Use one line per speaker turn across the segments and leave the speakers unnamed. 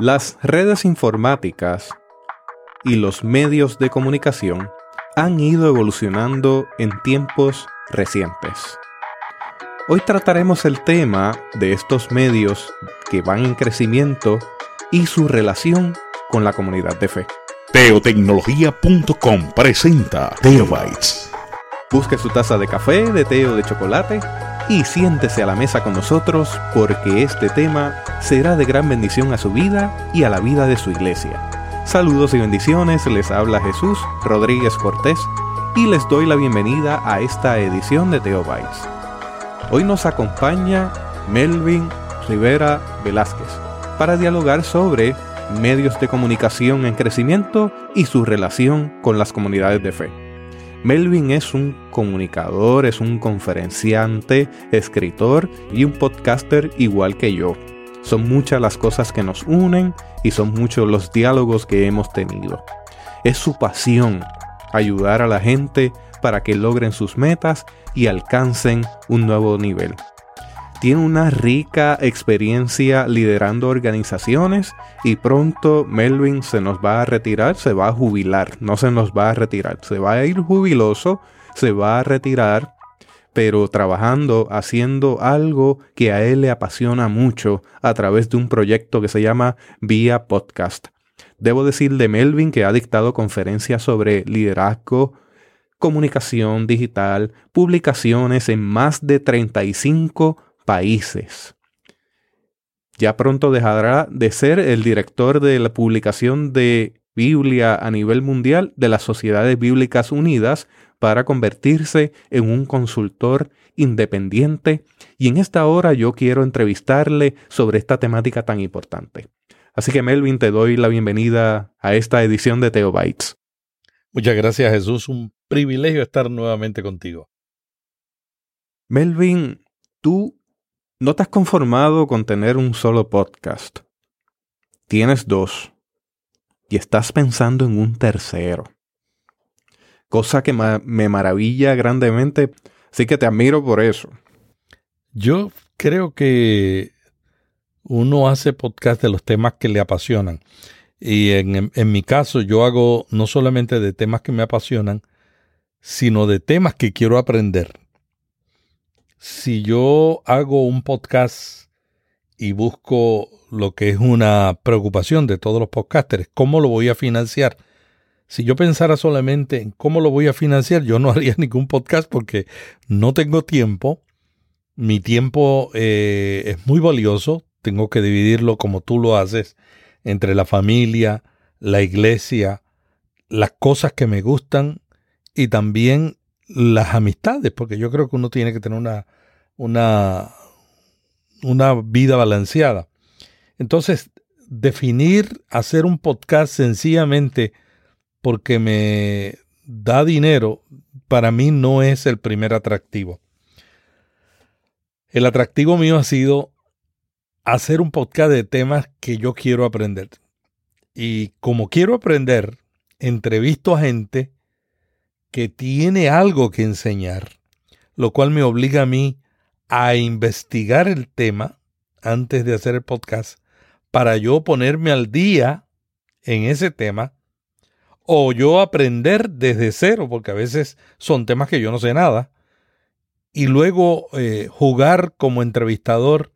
Las redes informáticas y los medios de comunicación han ido evolucionando en tiempos recientes. Hoy trataremos el tema de estos medios que van en crecimiento y su relación con la comunidad de fe.
Teotecnología.com presenta Teobytes.
Busque su taza de café, de té o de chocolate y siéntese a la mesa con nosotros porque este tema será de gran bendición a su vida y a la vida de su iglesia. Saludos y bendiciones, les habla Jesús Rodríguez Cortés y les doy la bienvenida a esta edición de Teobytes. Hoy nos acompaña Melvin Rivera Velázquez para dialogar sobre medios de comunicación en crecimiento y su relación con las comunidades de fe. Melvin es un comunicador, es un conferenciante, escritor y un podcaster igual que yo. Son muchas las cosas que nos unen y son muchos los diálogos que hemos tenido. Es su pasión ayudar a la gente para que logren sus metas y alcancen un nuevo nivel tiene una rica experiencia liderando organizaciones y pronto Melvin se nos va a retirar, se va a jubilar, no se nos va a retirar, se va a ir jubiloso, se va a retirar, pero trabajando, haciendo algo que a él le apasiona mucho a través de un proyecto que se llama Vía Podcast. Debo decir de Melvin que ha dictado conferencias sobre liderazgo, comunicación digital, publicaciones en más de 35 países. Ya pronto dejará de ser el director de la publicación de Biblia a nivel mundial de las Sociedades Bíblicas Unidas para convertirse en un consultor independiente y en esta hora yo quiero entrevistarle sobre esta temática tan importante. Así que Melvin, te doy la bienvenida a esta edición de Teobytes.
Muchas gracias Jesús, un privilegio estar nuevamente contigo.
Melvin, tú no te has conformado con tener un solo podcast. Tienes dos. Y estás pensando en un tercero. Cosa que me maravilla grandemente. Así que te admiro por eso.
Yo creo que uno hace podcast de los temas que le apasionan. Y en, en, mi caso yo hago no solamente de temas que me apasionan, sino de temas que quiero aprender si yo hago un podcast y busco lo que es una preocupación de todos los podcasters, ¿cómo lo voy a financiar? Si yo pensara solamente en cómo lo voy a financiar, yo no haría ningún podcast porque no tengo tiempo. Mi tiempo eh, es muy valioso. Tengo que dividirlo como tú lo haces entre la familia, la iglesia, las cosas que me gustan y también las amistades, porque yo creo que uno tiene que tener una, una, una vida balanceada. Entonces, definir hacer un podcast sencillamente porque me da dinero, para mí no es el primer atractivo. El atractivo mío ha sido hacer un podcast de temas que yo quiero aprender. Y como quiero aprender, entrevisto a gente que tiene algo que enseñar, lo cual me obliga a mí a investigar el tema antes de hacer el podcast para yo ponerme al día en ese tema o yo aprender desde cero, porque a veces son temas que yo no sé nada, y luego eh, jugar como entrevistador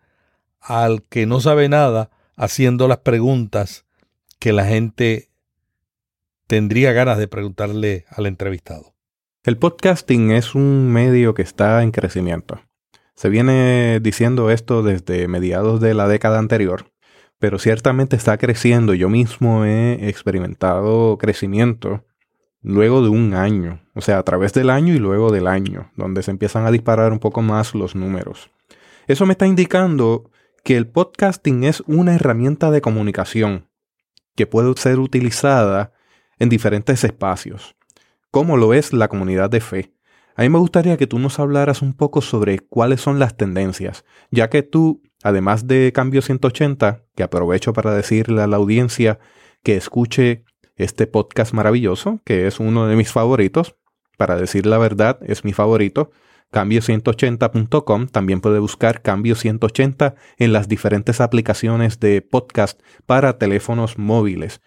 al que no sabe nada haciendo las preguntas que la gente tendría ganas de preguntarle al entrevistado.
El podcasting es un medio que está en crecimiento. Se viene diciendo esto desde mediados de la década anterior, pero ciertamente está creciendo. Yo mismo he experimentado crecimiento luego de un año, o sea, a través del año y luego del año, donde se empiezan a disparar un poco más los números. Eso me está indicando que el podcasting es una herramienta de comunicación que puede ser utilizada en diferentes espacios, como lo es la comunidad de fe. A mí me gustaría que tú nos hablaras un poco sobre cuáles son las tendencias, ya que tú, además de Cambio 180, que aprovecho para decirle a la audiencia que escuche este podcast maravilloso, que es uno de mis favoritos, para decir la verdad, es mi favorito, cambio180.com. También puede buscar Cambio 180 en las diferentes aplicaciones de podcast para teléfonos móviles.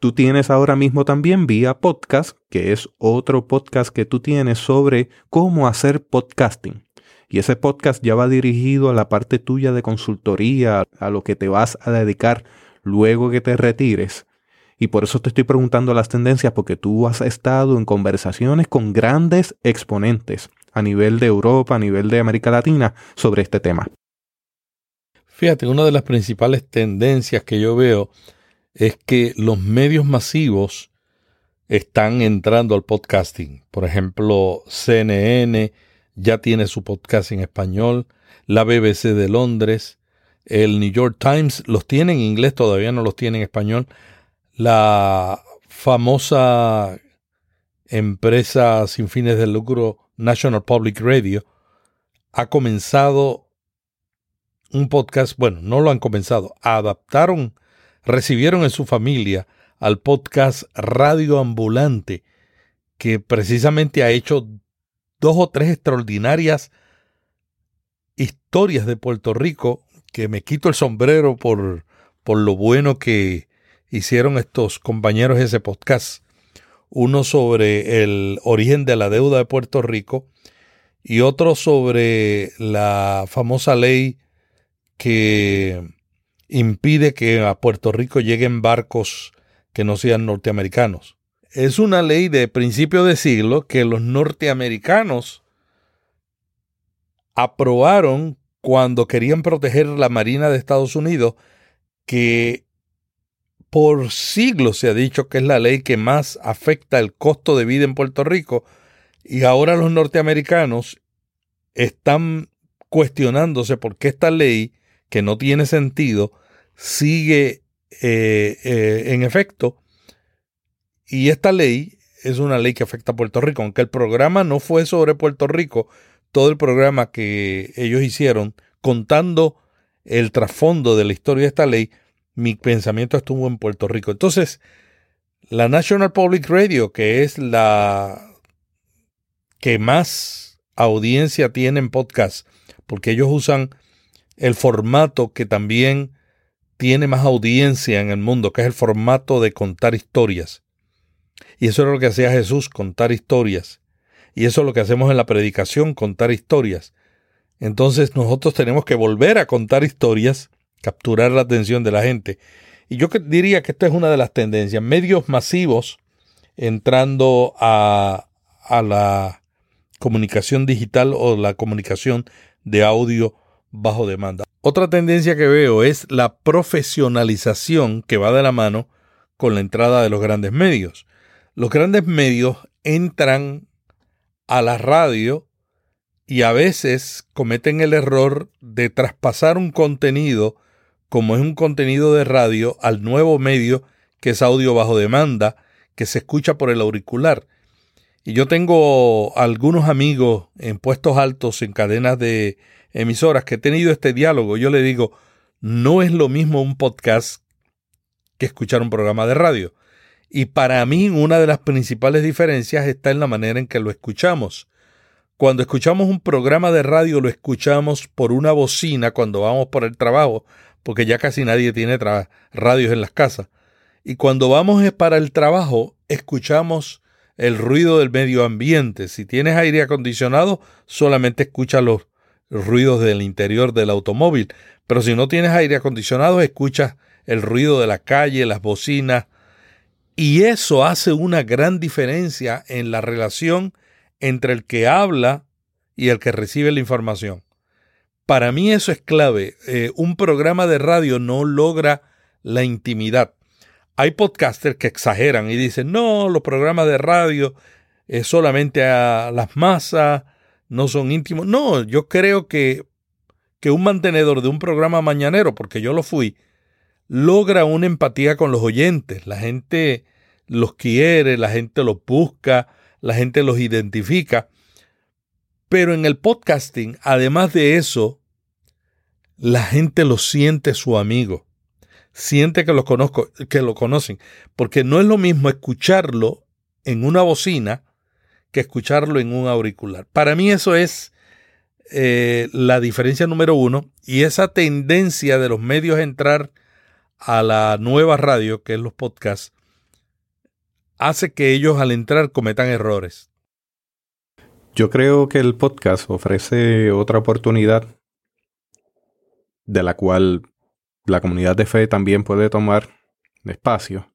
Tú tienes ahora mismo también Vía Podcast, que es otro podcast que tú tienes sobre cómo hacer podcasting. Y ese podcast ya va dirigido a la parte tuya de consultoría, a lo que te vas a dedicar luego que te retires. Y por eso te estoy preguntando las tendencias, porque tú has estado en conversaciones con grandes exponentes a nivel de Europa, a nivel de América Latina, sobre este tema.
Fíjate, una de las principales tendencias que yo veo es que los medios masivos están entrando al podcasting. Por ejemplo, CNN ya tiene su podcast en español, la BBC de Londres, el New York Times los tiene en inglés, todavía no los tiene en español. La famosa empresa sin fines de lucro National Public Radio ha comenzado un podcast, bueno, no lo han comenzado, adaptaron recibieron en su familia al podcast Radio Ambulante, que precisamente ha hecho dos o tres extraordinarias historias de Puerto Rico, que me quito el sombrero por, por lo bueno que hicieron estos compañeros de ese podcast. Uno sobre el origen de la deuda de Puerto Rico y otro sobre la famosa ley que impide que a Puerto Rico lleguen barcos que no sean norteamericanos. Es una ley de principio de siglo que los norteamericanos aprobaron cuando querían proteger la Marina de Estados Unidos, que por siglos se ha dicho que es la ley que más afecta el costo de vida en Puerto Rico, y ahora los norteamericanos están cuestionándose por qué esta ley que no tiene sentido, sigue eh, eh, en efecto. Y esta ley es una ley que afecta a Puerto Rico. Aunque el programa no fue sobre Puerto Rico, todo el programa que ellos hicieron contando el trasfondo de la historia de esta ley, mi pensamiento estuvo en Puerto Rico. Entonces, la National Public Radio, que es la que más audiencia tiene en podcast, porque ellos usan el formato que también tiene más audiencia en el mundo, que es el formato de contar historias. Y eso es lo que hacía Jesús, contar historias. Y eso es lo que hacemos en la predicación, contar historias. Entonces nosotros tenemos que volver a contar historias, capturar la atención de la gente. Y yo diría que esta es una de las tendencias. Medios masivos entrando a, a la comunicación digital o la comunicación de audio bajo demanda. Otra tendencia que veo es la profesionalización que va de la mano con la entrada de los grandes medios. Los grandes medios entran a la radio y a veces cometen el error de traspasar un contenido como es un contenido de radio al nuevo medio que es audio bajo demanda, que se escucha por el auricular. Y yo tengo algunos amigos en puestos altos en cadenas de emisoras que he tenido este diálogo, yo le digo, no es lo mismo un podcast que escuchar un programa de radio. Y para mí una de las principales diferencias está en la manera en que lo escuchamos. Cuando escuchamos un programa de radio lo escuchamos por una bocina cuando vamos por el trabajo, porque ya casi nadie tiene radios en las casas. Y cuando vamos para el trabajo escuchamos el ruido del medio ambiente. Si tienes aire acondicionado, solamente escucha los ruidos del interior del automóvil, pero si no tienes aire acondicionado, escuchas el ruido de la calle, las bocinas, y eso hace una gran diferencia en la relación entre el que habla y el que recibe la información. Para mí eso es clave. Eh, un programa de radio no logra la intimidad. Hay podcasters que exageran y dicen, no, los programas de radio es solamente a las masas, no son íntimos. No, yo creo que, que un mantenedor de un programa mañanero, porque yo lo fui, logra una empatía con los oyentes. La gente los quiere, la gente los busca, la gente los identifica. Pero en el podcasting, además de eso, la gente lo siente su amigo. Siente que lo conozco, que lo conocen. Porque no es lo mismo escucharlo en una bocina que escucharlo en un auricular. Para mí eso es eh, la diferencia número uno y esa tendencia de los medios a entrar a la nueva radio, que es los podcasts, hace que ellos al entrar cometan errores.
Yo creo que el podcast ofrece otra oportunidad de la cual la comunidad de fe también puede tomar espacio.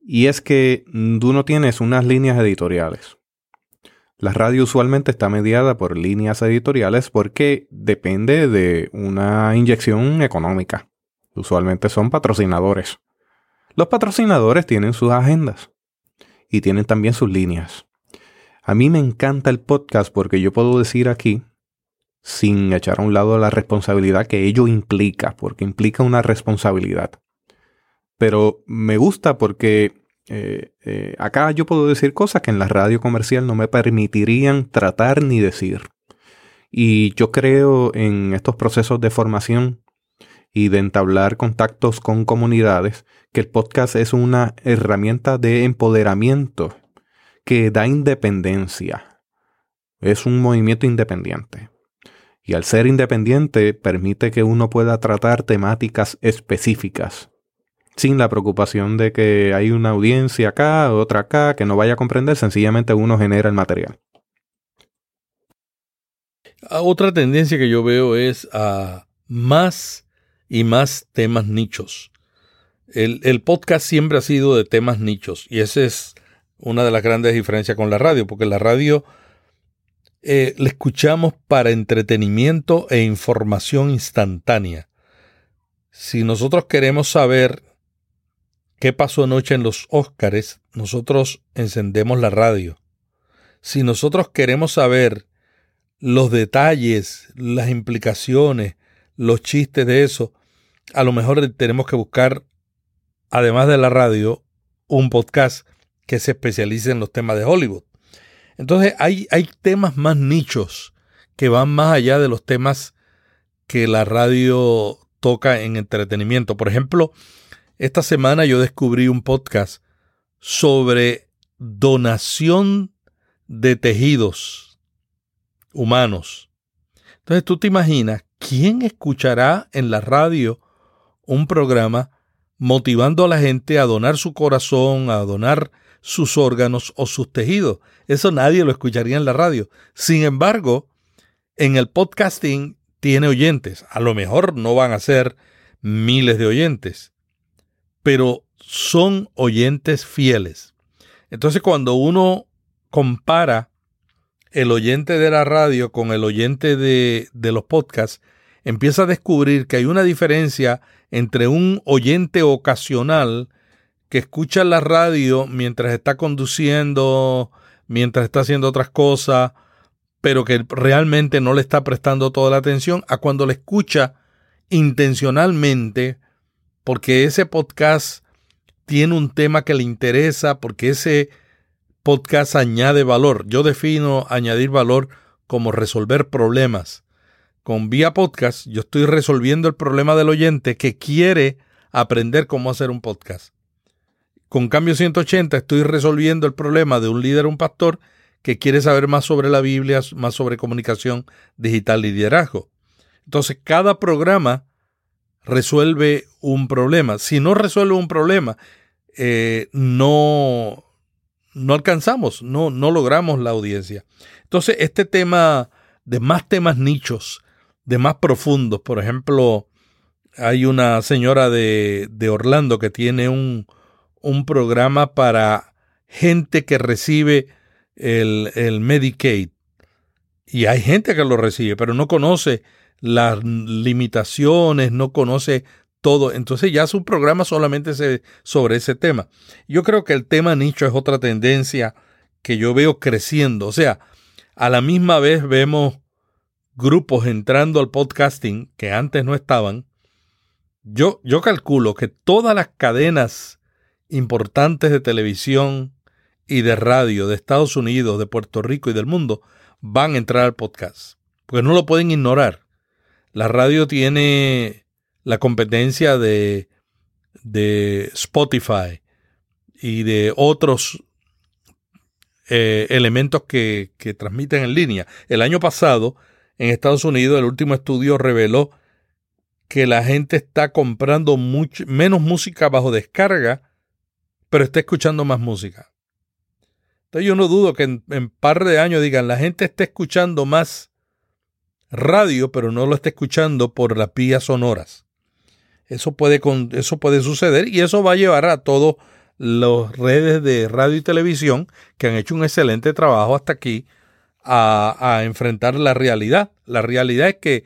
Y es que tú no tienes unas líneas editoriales. La radio usualmente está mediada por líneas editoriales porque depende de una inyección económica. Usualmente son patrocinadores. Los patrocinadores tienen sus agendas y tienen también sus líneas. A mí me encanta el podcast porque yo puedo decir aquí, sin echar a un lado la responsabilidad que ello implica, porque implica una responsabilidad. Pero me gusta porque eh, eh, acá yo puedo decir cosas que en la radio comercial no me permitirían tratar ni decir. Y yo creo en estos procesos de formación y de entablar contactos con comunidades que el podcast es una herramienta de empoderamiento que da independencia. Es un movimiento independiente. Y al ser independiente permite que uno pueda tratar temáticas específicas sin la preocupación de que hay una audiencia acá, otra acá, que no vaya a comprender, sencillamente uno genera el material.
Ah, otra tendencia que yo veo es a más y más temas nichos. El, podcast siempre ha sido de temas nichos y esa es una de las grandes diferencias con la radio, porque la radio eh, la escuchamos para entretenimiento e información instantánea. Si nosotros queremos saber qué pasó anoche en los Óscares, nosotros encendemos la radio. Si nosotros queremos saber los detalles, las implicaciones, los chistes de eso, a lo mejor tenemos que buscar, además de la radio, un podcast que se especialice en los temas de Hollywood. Entonces hay, hay temas más nichos que van más allá de los temas que la radio toca en entretenimiento. Por ejemplo, esta semana yo descubrí un podcast sobre donación de tejidos humanos. Entonces tú te imaginas, ¿quién escuchará en la radio un programa motivando a la gente a donar su corazón, a donar sus órganos o sus tejidos? Eso nadie lo escucharía en la radio. Sin embargo, en el podcasting tiene oyentes. A lo mejor no van a ser miles de oyentes, pero son oyentes fieles. Entonces cuando uno compara el oyente de la radio con el oyente de, los podcasts, empieza a descubrir que hay una diferencia entre un oyente ocasional que escucha la radio mientras está conduciendo, mientras está haciendo otras cosas, pero que realmente no le está prestando toda la atención, a cuando le escucha intencionalmente porque ese podcast tiene un tema que le interesa, porque ese podcast añade valor. Yo defino añadir valor como resolver problemas. Con Vía Podcast yo estoy resolviendo el problema del oyente que quiere aprender cómo hacer un podcast. Con Cambio 180 estoy resolviendo el problema de un líder, un pastor, que quiere saber más sobre la Biblia, más sobre comunicación digital y liderazgo. Entonces, cada programa resuelve un problema. Si no resuelve un problema, eh, no, no alcanzamos, no, no logramos la audiencia. Entonces, este tema de más temas nichos, de más profundos, por ejemplo, hay una señora de, de Orlando que tiene un, un, programa para gente que recibe el, el Medicaid. Y hay gente que lo recibe, pero no conoce las limitaciones, no conoce todo. Entonces ya su programa solamente se, sobre ese tema. Yo creo que el tema nicho es otra tendencia que yo veo creciendo. O sea, a la misma vez vemos grupos entrando al podcasting que antes no estaban. Yo, yo calculo que todas las cadenas importantes de televisión y de radio de Estados Unidos, de Puerto Rico y del mundo van a entrar al podcast. Porque no lo pueden ignorar. La radio tiene la competencia de, Spotify y de otros eh, elementos que, que transmiten en línea. El año pasado, en Estados Unidos, el último estudio reveló que la gente está comprando mucho, menos música bajo descarga, pero está escuchando más música. Entonces yo no dudo que en, un par de años digan, la gente está escuchando más radio, pero no lo está escuchando por las vías sonoras. Eso puede, eso puede suceder y eso va a llevar a todas las redes de radio y televisión que han hecho un excelente trabajo hasta aquí a, a enfrentar la realidad. La realidad es que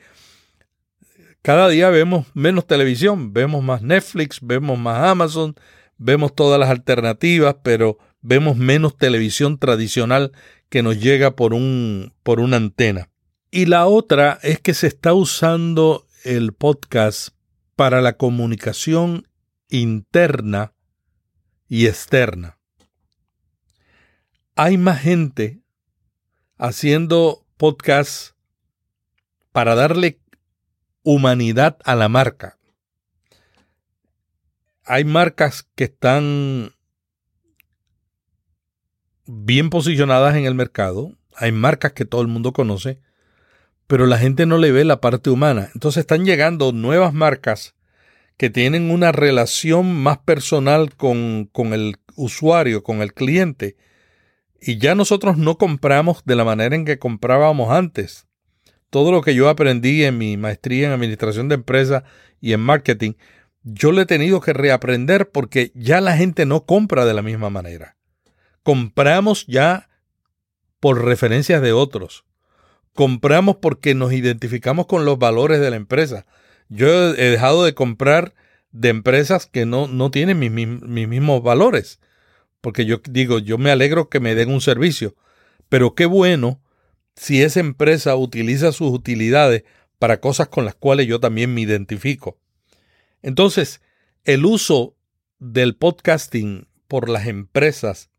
cada día vemos menos televisión, vemos más Netflix, vemos más Amazon, vemos todas las alternativas, pero vemos menos televisión tradicional que nos llega por, un, por una antena. Y la otra es que se está usando el podcast para la comunicación interna y externa. Hay más gente haciendo podcasts para darle humanidad a la marca. Hay marcas que están bien posicionadas en el mercado, hay marcas que todo el mundo conoce, pero la gente no le ve la parte humana. Entonces están llegando nuevas marcas que tienen una relación más personal con, con el usuario, con el cliente, y ya nosotros no compramos de la manera en que comprábamos antes. Todo lo que yo aprendí en mi maestría en administración de empresas y en marketing, yo lo he tenido que reaprender porque ya la gente no compra de la misma manera compramos ya por referencias de otros. Compramos porque nos identificamos con los valores de la empresa. Yo he dejado de comprar de empresas que no, no tienen mis, mis mismos valores. Porque yo digo, yo me alegro que me den un servicio. Pero qué bueno si esa empresa utiliza sus utilidades para cosas con las cuales yo también me identifico. Entonces, el uso del podcasting por las empresas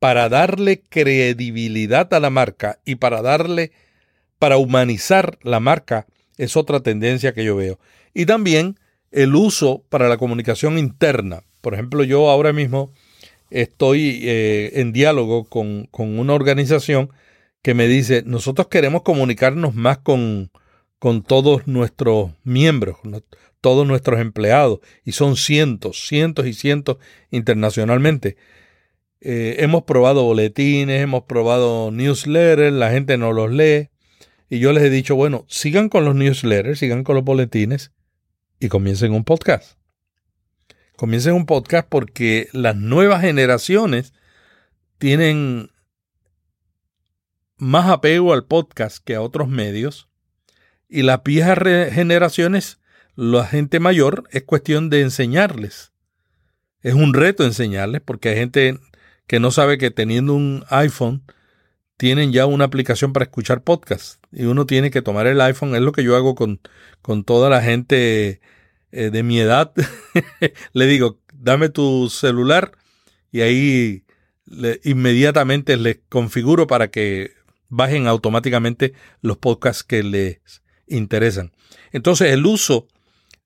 para darle credibilidad a la marca y para darle, para humanizar la marca, es otra tendencia que yo veo. Y también el uso para la comunicación interna. Por ejemplo, yo ahora mismo estoy eh, en diálogo con, con, una organización que me dice, nosotros queremos comunicarnos más con, con todos nuestros miembros, todos nuestros empleados, y son cientos, cientos y cientos internacionalmente. Eh, hemos probado boletines, hemos probado newsletters, la gente no los lee. Y yo les he dicho, bueno, sigan con los newsletters, sigan con los boletines y comiencen un podcast. Comiencen un podcast porque las nuevas generaciones tienen más apego al podcast que a otros medios. Y las viejas generaciones, la gente mayor, es cuestión de enseñarles. Es un reto enseñarles porque hay gente que no sabe que teniendo un iPhone tienen ya una aplicación para escuchar podcast y uno tiene que tomar el iPhone, es lo que yo hago con, con toda la gente eh, de mi edad. Le digo, dame tu celular y ahí inmediatamente les configuro para que bajen automáticamente los podcasts que les interesan. Entonces el uso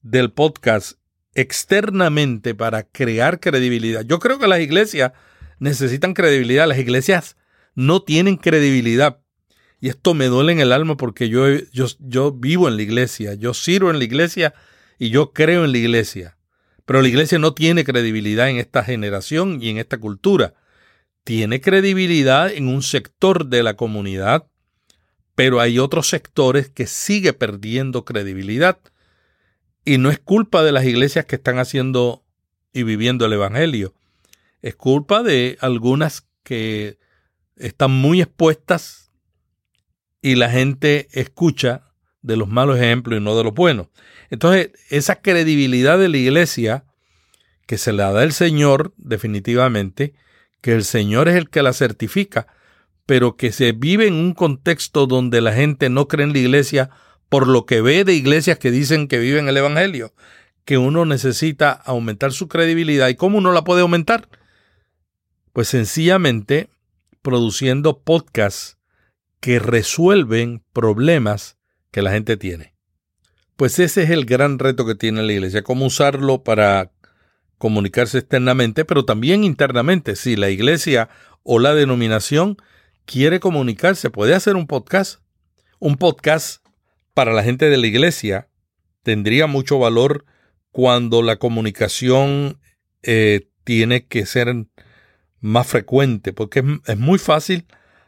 del podcast externamente para crear credibilidad. Yo creo que las iglesias necesitan credibilidad. Las iglesias no tienen credibilidad. Y esto me duele en el alma porque yo, yo, yo vivo en la iglesia, yo sirvo en la iglesia y yo creo en la iglesia. Pero la iglesia no tiene credibilidad en esta generación y en esta cultura. Tiene credibilidad en un sector de la comunidad, pero hay otros sectores que sigue perdiendo credibilidad. Y no es culpa de las iglesias que están haciendo y viviendo el Evangelio es culpa de algunas que están muy expuestas y la gente escucha de los malos ejemplos y no de los buenos. Entonces, esa credibilidad de la iglesia que se la da el Señor definitivamente, que el Señor es el que la certifica, pero que se vive en un contexto donde la gente no cree en la iglesia por lo que ve de iglesias que dicen que viven el Evangelio, que uno necesita aumentar su credibilidad. ¿Y cómo uno la puede aumentar? Pues sencillamente produciendo podcasts que resuelven problemas que la gente tiene. Pues ese es el gran reto que tiene la iglesia, cómo usarlo para comunicarse externamente, pero también internamente. Si la iglesia o la denominación quiere comunicarse, puede hacer un podcast. Un podcast para la gente de la iglesia tendría mucho valor cuando la comunicación eh, tiene que ser más frecuente, porque es, muy fácil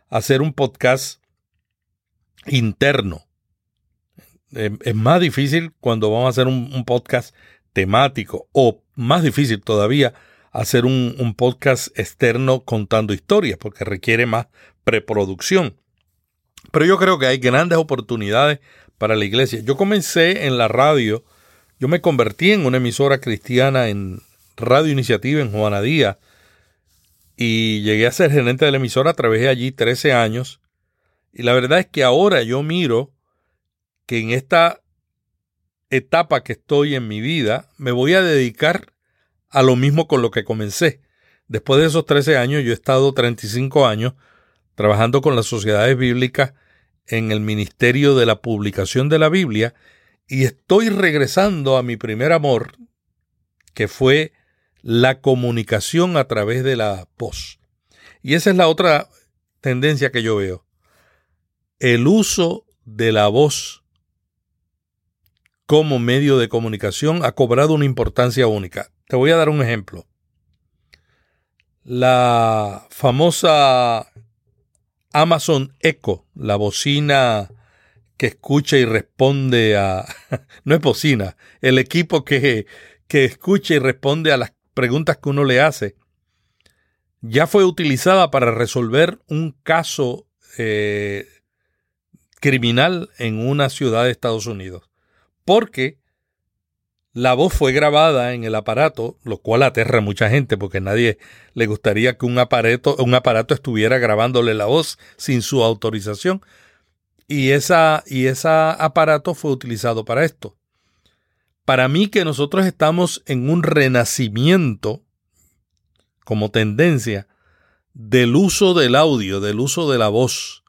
hacer un podcast interno. es más difícil cuando vamos a hacer un, podcast temático o más difícil todavía hacer un, un, podcast externo contando historias porque requiere más preproducción. Pero yo creo que hay grandes oportunidades para la iglesia. Yo comencé en la radio, yo me convertí en una emisora cristiana en Radio Iniciativa en Juana Díaz y llegué a ser gerente de la emisora, trabajé allí 13 años y la verdad es que ahora yo miro que en esta etapa que estoy en mi vida me voy a dedicar a lo mismo con lo que comencé. Después de esos 13 años yo he estado 35 años trabajando con las sociedades bíblicas en el Ministerio de la Publicación de la Biblia y estoy regresando a mi primer amor, que fue la comunicación a través de la voz. Y esa es la otra tendencia que yo veo. El uso de la voz como medio de comunicación ha cobrado una importancia única. Te voy a dar un ejemplo. La famosa Amazon Echo, la bocina que escucha y responde a... no es bocina, el equipo que, que escucha y responde a las preguntas que uno le hace, ya fue utilizada para resolver un caso eh, criminal en una ciudad de Estados Unidos. Porque la voz fue grabada en el aparato, lo cual aterra a mucha gente porque nadie le gustaría que un aparato, un aparato estuviera grabándole la voz sin su autorización. Y, esa, y ese aparato fue utilizado para esto para mí que nosotros estamos en un renacimiento como tendencia del uso del audio, del uso de la voz.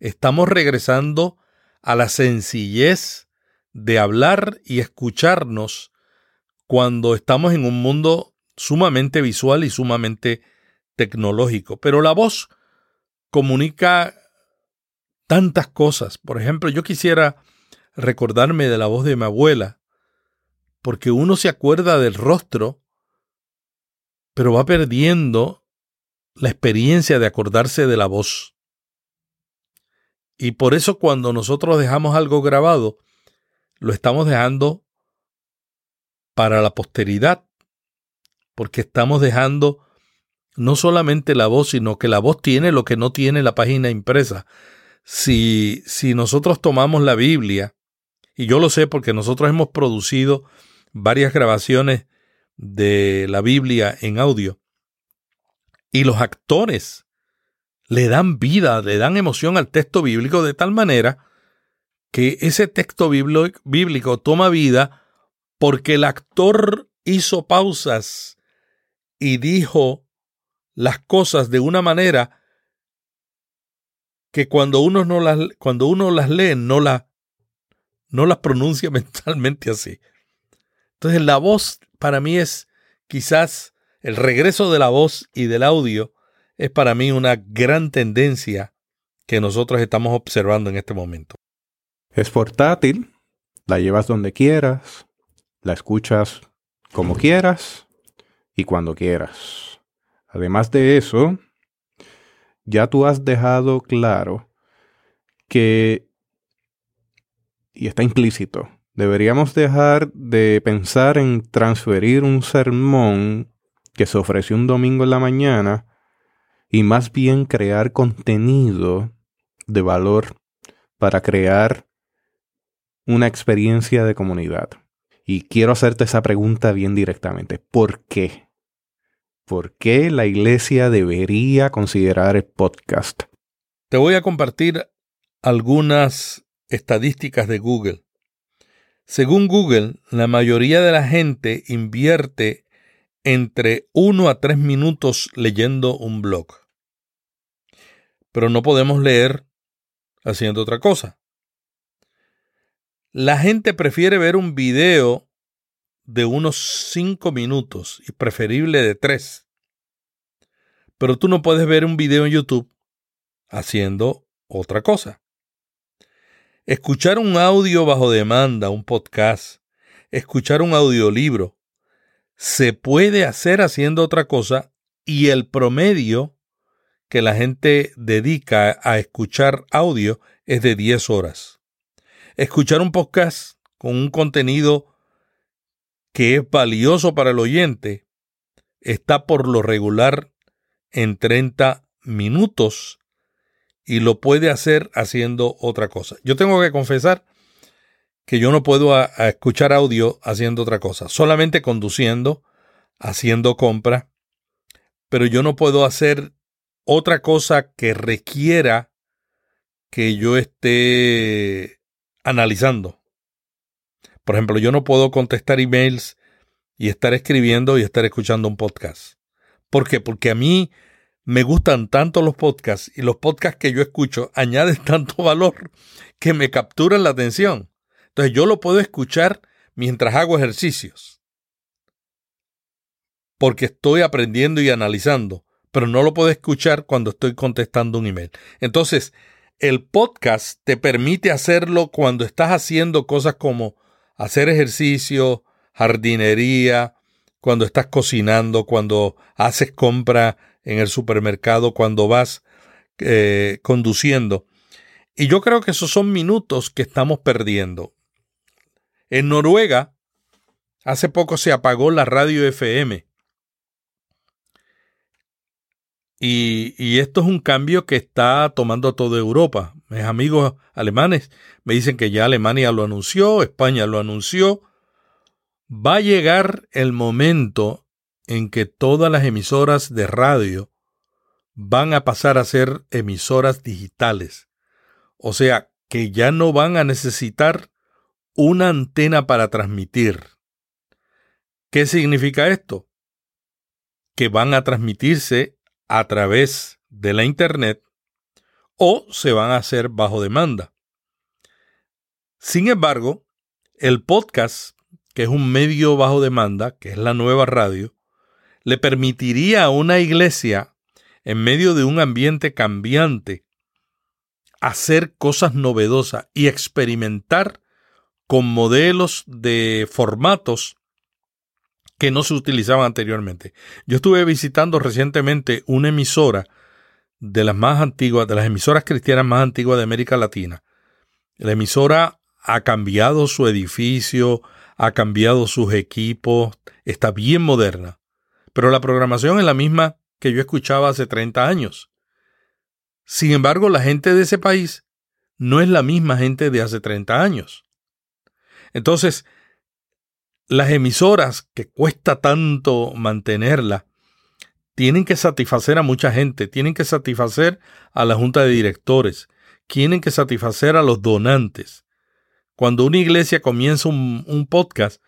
Estamos regresando a la sencillez de hablar y escucharnos cuando estamos en un mundo sumamente visual y sumamente tecnológico. Pero la voz comunica tantas cosas. Por ejemplo, yo quisiera recordarme de la voz de mi abuela, porque uno se acuerda del rostro, pero va perdiendo la experiencia de acordarse de la voz. Y por eso cuando nosotros dejamos algo grabado, lo estamos dejando para la posteridad, porque estamos dejando no solamente la voz, sino que la voz tiene lo que no tiene la página impresa. Si, si nosotros tomamos la Biblia, y yo lo sé porque nosotros hemos producido varias grabaciones de la Biblia en audio. Y los actores le dan vida, le dan emoción al texto bíblico de tal manera que ese texto bíblico toma vida porque el actor hizo pausas y dijo las cosas de una manera que cuando uno, no las, cuando uno las lee no, la, no las pronuncia mentalmente así. Entonces la voz para mí es quizás el regreso de la voz y del audio es para mí una gran tendencia que nosotros estamos observando en este momento.
Es portátil, la llevas donde quieras, la escuchas como quieras y cuando quieras. Además de eso, ya tú has dejado claro que, y está implícito, Deberíamos dejar de pensar en transferir un sermón que se ofreció un domingo en la mañana y más bien crear contenido de valor para crear una experiencia de comunidad. Y quiero hacerte esa pregunta bien directamente. ¿Por qué? ¿Por qué la iglesia debería considerar el podcast?
Te voy a compartir algunas estadísticas de Google. Según Google, la mayoría de la gente invierte entre 1 a 3 minutos leyendo un blog. Pero no podemos leer haciendo otra cosa. La gente prefiere ver un video de unos 5 minutos y preferible de 3. pero tú no puedes ver un video en YouTube haciendo otra cosa. Escuchar un audio bajo demanda, un podcast, escuchar un audiolibro, se puede hacer haciendo otra cosa y el promedio que la gente dedica a escuchar audio es de 10 horas. Escuchar un podcast con un contenido que es valioso para el oyente está por lo regular en 30 minutos y lo puede hacer haciendo otra cosa. Yo tengo que confesar que yo no puedo escuchar audio haciendo otra cosa, solamente conduciendo, haciendo compra, pero yo no puedo hacer otra cosa que requiera que yo esté analizando. Por ejemplo, yo no puedo contestar emails y estar escribiendo y estar escuchando un podcast. ¿Por qué? Porque a mí me gustan tanto los podcasts y los podcasts que yo escucho añaden tanto valor que me capturan la atención. Entonces yo lo puedo escuchar mientras hago ejercicios. Porque estoy aprendiendo y analizando, pero no lo puedo escuchar cuando estoy contestando un email. Entonces, el podcast te permite hacerlo cuando estás haciendo cosas como hacer ejercicio, jardinería, cuando estás cocinando, cuando haces compra en el supermercado, cuando vas eh, conduciendo. Y yo creo que esos son minutos que estamos perdiendo. En Noruega, hace poco se apagó la radio FM. Y, y, esto es un cambio que está tomando toda Europa. Mis amigos alemanes me dicen que ya Alemania lo anunció, España lo anunció, va a llegar el momento en que todas las emisoras de radio van a pasar a ser emisoras digitales. O sea, que ya no van a necesitar una antena para transmitir. ¿Qué significa esto? Que van a transmitirse a través de la Internet o se van a hacer bajo demanda. Sin embargo, el podcast que es un medio bajo demanda, que es la nueva radio, le permitiría a una iglesia, en medio de un ambiente cambiante, hacer cosas novedosas y experimentar con modelos de formatos que no se utilizaban anteriormente. Yo estuve visitando recientemente una emisora de las más antiguas, de las emisoras cristianas más antiguas de América Latina. La emisora ha cambiado su edificio, ha cambiado sus equipos, está bien moderna, pero la programación es la misma que yo escuchaba hace 30 años. Sin embargo, la gente de ese país no es la misma gente de hace 30 años. Entonces, las emisoras que cuesta tanto mantenerla, tienen que satisfacer a mucha gente, tienen que satisfacer a la junta de directores, tienen que satisfacer a los donantes. Cuando una iglesia comienza un, podcast,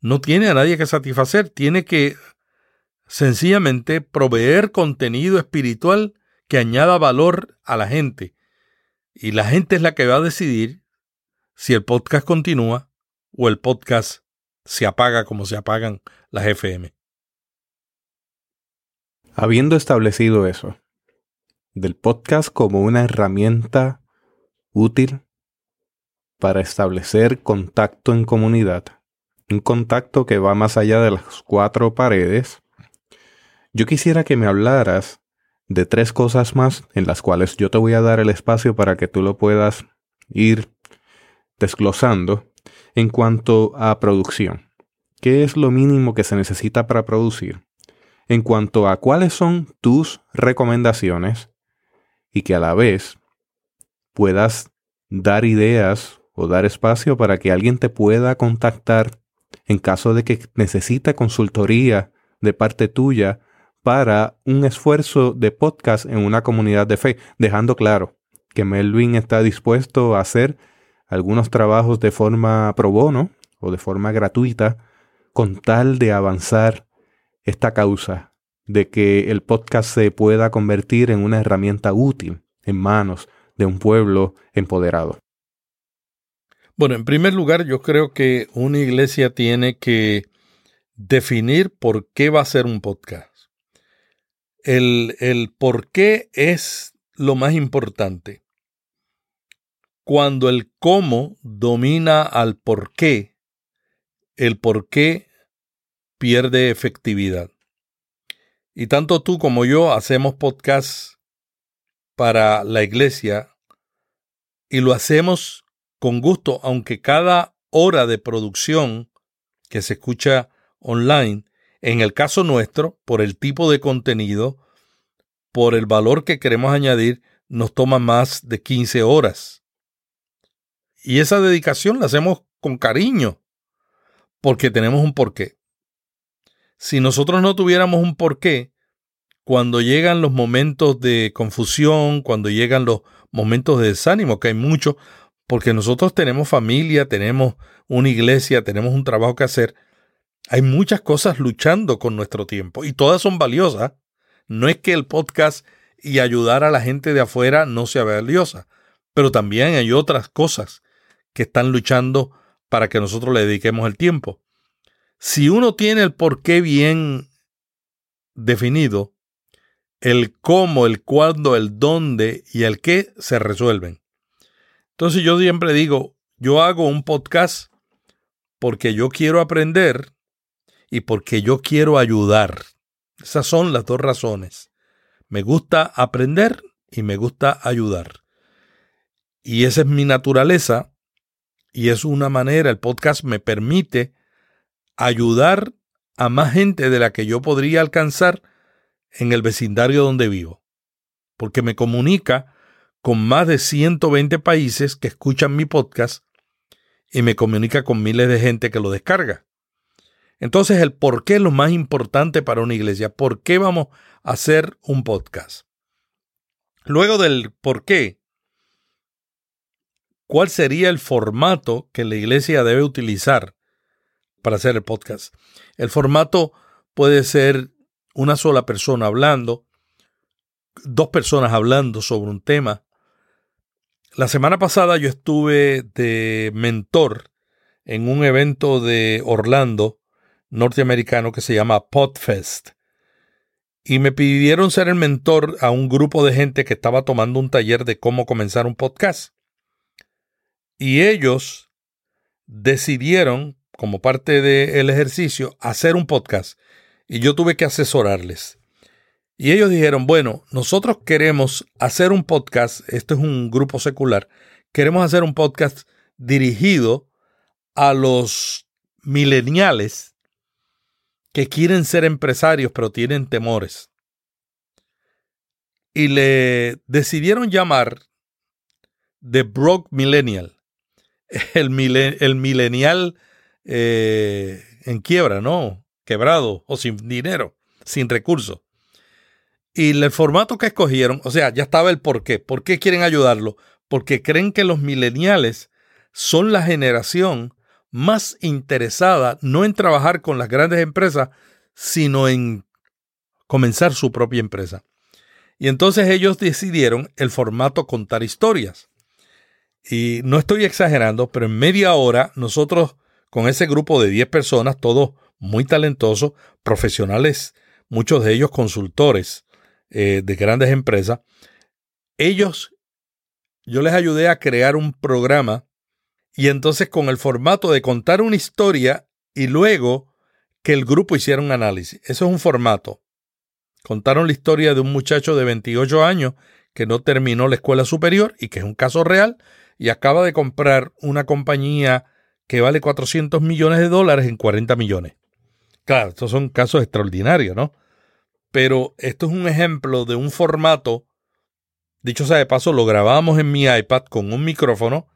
no tiene a nadie que satisfacer, tiene que sencillamente proveer contenido espiritual que añada valor a la gente. Y la gente es la que va a decidir si el podcast continúa o el podcast se apaga como se apagan las FM.
Habiendo establecido eso, del podcast como una herramienta útil para establecer contacto en comunidad, un contacto que va más allá de las cuatro paredes, yo quisiera que me hablaras de tres cosas más en las cuales yo te voy a dar el espacio para que tú lo puedas ir desglosando en cuanto a producción. ¿Qué es lo mínimo que se necesita para producir? En cuanto a cuáles son tus recomendaciones y que a la vez puedas dar ideas o dar espacio para que alguien te pueda contactar en caso de que necesite consultoría de parte tuya para un esfuerzo de podcast en una comunidad de fe, dejando claro que Melvin está dispuesto a hacer algunos trabajos de forma pro bono o de forma gratuita con tal de avanzar esta causa de que el podcast se pueda convertir en una herramienta útil en manos de un pueblo empoderado.
Bueno, en primer lugar, yo creo que una iglesia tiene que definir por qué va a ser un podcast. el, el por qué es lo más importante. Cuando el cómo domina al por qué, el por qué pierde efectividad. Y tanto tú como yo hacemos podcasts para la iglesia y lo hacemos con gusto, aunque cada hora de producción que se escucha online, en el caso nuestro, por el tipo de contenido, por el valor que queremos añadir, nos toma más de 15 horas. Y esa dedicación la hacemos con cariño, porque tenemos un porqué. Si nosotros no tuviéramos un porqué, cuando llegan los momentos de confusión, cuando llegan los momentos de desánimo, que hay mucho, porque nosotros tenemos familia, tenemos una iglesia, tenemos un trabajo que hacer, hay muchas cosas luchando con nuestro tiempo y todas son valiosas. No es que el podcast y ayudar a la gente de afuera no sea valiosa, pero también hay otras cosas que están luchando para que nosotros le dediquemos el tiempo. Si uno tiene el por qué bien definido, el cómo, el cuándo, el dónde y el qué se resuelven. Entonces yo siempre digo, yo hago un podcast porque yo quiero aprender y porque yo quiero ayudar. Esas son las dos razones. Me gusta aprender y me gusta ayudar. Y esa es mi naturaleza y es una manera, el podcast me permite ayudar a más gente de la que yo podría alcanzar en el vecindario donde vivo, porque me comunica con más de 120 países que escuchan mi podcast y me comunica con miles de gente que lo descarga. Entonces, el por qué es lo más importante para una iglesia. ¿Por qué vamos a hacer un podcast? Luego del por qué, ¿cuál sería el formato que la iglesia debe utilizar para hacer el podcast? El formato puede ser una sola persona hablando, dos personas hablando sobre un tema. La semana pasada yo estuve de mentor en un evento de Orlando norteamericano que se llama Podfest. Y me pidieron ser el mentor a un grupo de gente que estaba tomando un taller de cómo comenzar un podcast. Y ellos decidieron, como parte del ejercicio, hacer un podcast y yo tuve que asesorarles. Y ellos dijeron, bueno, nosotros queremos hacer un podcast, esto es un grupo secular, queremos hacer un podcast dirigido a los mileniales que quieren ser empresarios pero tienen temores. Y le decidieron llamar The Broke Millennial, el, el millennial eh, en quiebra, ¿no? quebrado o sin dinero, sin recursos. Y el formato que escogieron, o sea, ya estaba el por qué. ¿Por qué quieren ayudarlo? Porque creen que los mileniales son la generación más interesada no en trabajar con las grandes empresas, sino en comenzar su propia empresa. Y entonces ellos decidieron el formato contar historias. Y no estoy exagerando, pero en media hora nosotros con ese grupo de 10 personas, todos muy talentosos, profesionales, muchos de ellos consultores eh, de grandes empresas. Ellos, yo les ayudé a crear un programa y entonces con el formato de contar una historia y luego que el grupo hiciera un análisis. Eso es un formato. Contaron la historia de un muchacho de 28 años que no terminó la escuela superior y que es un caso real y acaba de comprar una compañía que vale 400 millones de dólares en 40 millones. Claro, estos son casos extraordinarios, ¿no? Pero esto es un ejemplo de un formato, dicho sea de paso, lo grabamos en mi iPad con un micrófono,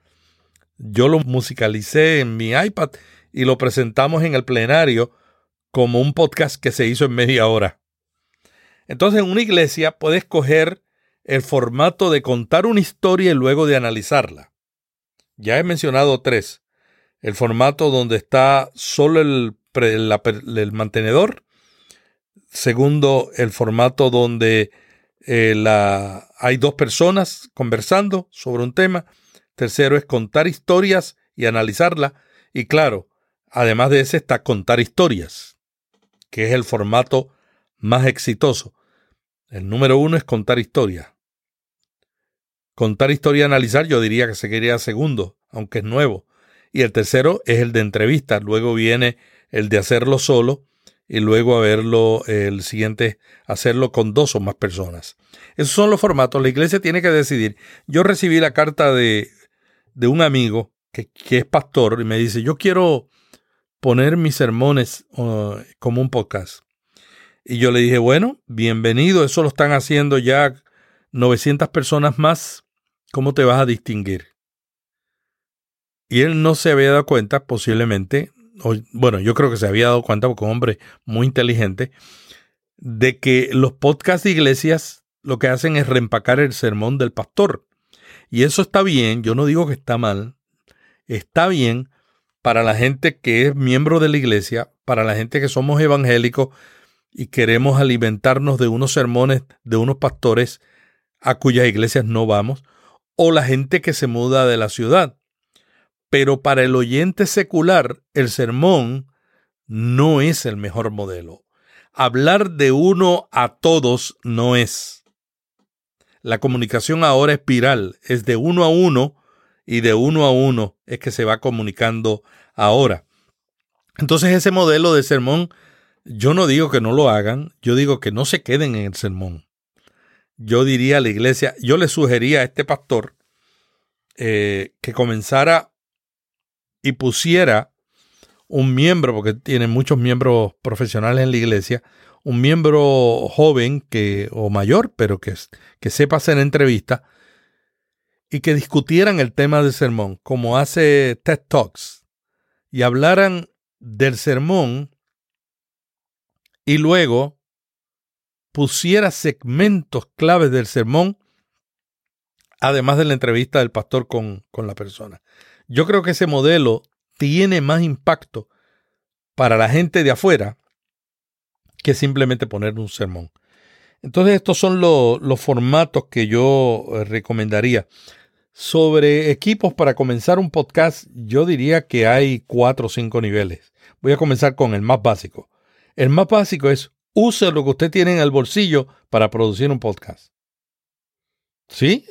yo lo musicalicé en mi iPad y lo presentamos en el plenario como un podcast que se hizo en media hora. Entonces, en una iglesia puedes coger el formato de contar una historia y luego de analizarla. Ya he mencionado tres. El formato donde está solo el el, mantenedor. Segundo, el formato donde eh, hay dos personas conversando sobre un tema. Tercero es contar historias y analizarla. Y claro, además de ese está contar historias, que es el formato más exitoso. El número uno es contar historia. Contar historia y analizar, yo diría que se quería segundo, aunque es nuevo. Y el tercero es el de entrevistas. Luego viene el de hacerlo solo y luego haberlo, el siguiente, hacerlo con dos o más personas. Esos son los formatos. La iglesia tiene que decidir. Yo recibí la carta de, de un amigo que, que, es pastor y me dice, yo quiero poner mis sermones como un podcast. Y yo le dije, bueno, bienvenido, eso lo están haciendo ya 900 personas más. ¿Cómo te vas a distinguir? Y él no se había dado cuenta, posiblemente, bueno, yo creo que se había dado cuenta porque un hombre muy inteligente, de que los podcasts de iglesias lo que hacen es reempacar el sermón del pastor. Y eso está bien, yo no digo que está mal, está bien para la gente que es miembro de la iglesia, para la gente que somos evangélicos y queremos alimentarnos de unos sermones de unos pastores a cuyas iglesias no vamos, o la gente que se muda de la ciudad. Pero para el oyente secular, el sermón no es el mejor modelo. Hablar de uno a todos no es. La comunicación ahora es viral, es de uno a uno y de uno a uno es que se va comunicando ahora. Entonces ese modelo de sermón, yo no digo que no lo hagan, yo digo que no se queden en el sermón. Yo diría a la iglesia, yo le sugería a este pastor eh, que comenzara y pusiera un miembro, porque tiene muchos miembros profesionales en la iglesia, un miembro joven que, o mayor, pero que, que sepa hacer entrevistas y que discutieran el tema del sermón, como hace TED Talks, y hablaran del sermón y luego pusiera segmentos claves del sermón, además de la entrevista del pastor con, con la persona. Yo creo que ese modelo tiene más impacto para la gente de afuera que simplemente poner un sermón. Entonces estos son los formatos que yo eh, recomendaría. Sobre equipos para comenzar un podcast, yo diría que hay cuatro o cinco niveles. Voy a comenzar con el más básico. El más básico es use lo que usted tiene en el bolsillo para producir un podcast. ¿Sí?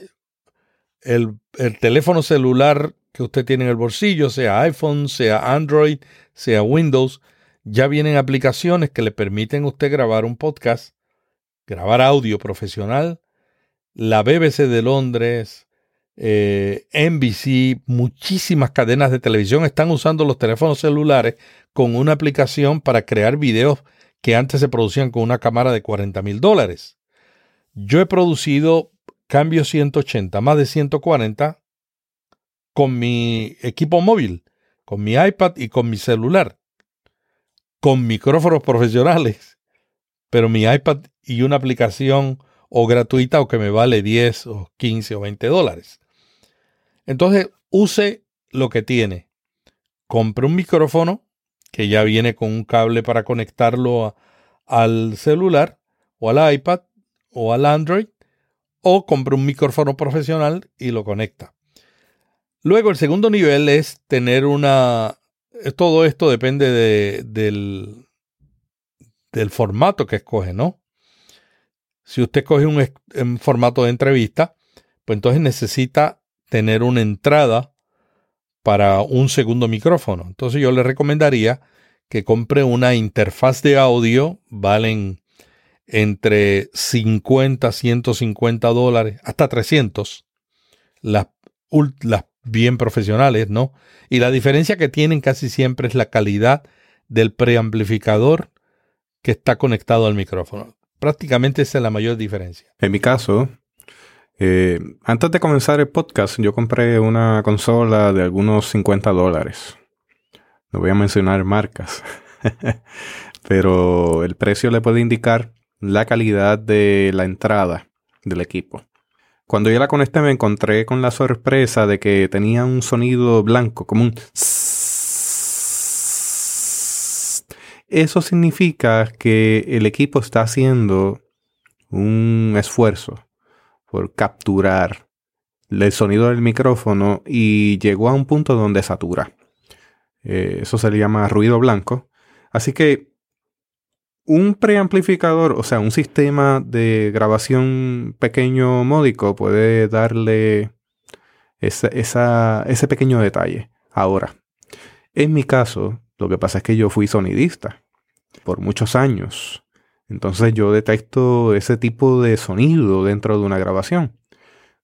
El, el teléfono celular que usted tiene en el bolsillo, sea iPhone, sea Android, sea Windows, ya vienen aplicaciones que le permiten a usted grabar un podcast, grabar audio profesional. La BBC de Londres, eh, NBC, muchísimas cadenas de televisión están usando los teléfonos celulares con una aplicación para crear videos que antes se producían con una cámara de 40 mil dólares. Yo he producido Cambio 180, más de 140 con mi equipo móvil, con mi iPad y con mi celular, con micrófonos profesionales, pero mi iPad y una aplicación o gratuita o que me vale 10 o 15 o 20 dólares. Entonces, use lo que tiene. Compre un micrófono que ya viene con un cable para conectarlo al celular o al iPad o al Android o compre un micrófono profesional y lo conecta. Luego, el segundo nivel es tener una... Todo esto depende de, del, del formato que escoge, ¿no? Si usted coge un, formato de entrevista, pues entonces necesita tener una entrada para un segundo micrófono. Entonces yo le recomendaría que compre una interfaz de audio, valen entre 50, 150 dólares, hasta 300. Las, las bien profesionales, ¿no? Y la diferencia que tienen casi siempre es la calidad del preamplificador que está conectado al micrófono. Prácticamente esa es la mayor diferencia.
En mi caso, eh, antes de comenzar el podcast, yo compré una consola de algunos 50 dólares. No voy a mencionar marcas, pero el precio le puede indicar la calidad de la entrada del equipo. Cuando yo la conecté me encontré con la sorpresa de que tenía un sonido blanco, como un... Eso significa que el equipo está haciendo un esfuerzo capturar el sonido del micrófono y llegó a un punto donde satura. Eh, eso se le llama ruido blanco. Así que un preamplificador, o sea, un sistema de grabación pequeño módico puede darle ese pequeño detalle. Ahora, en mi caso, lo que pasa es que yo fui sonidista por muchos años. Entonces yo detecto ese tipo de sonido dentro de una grabación.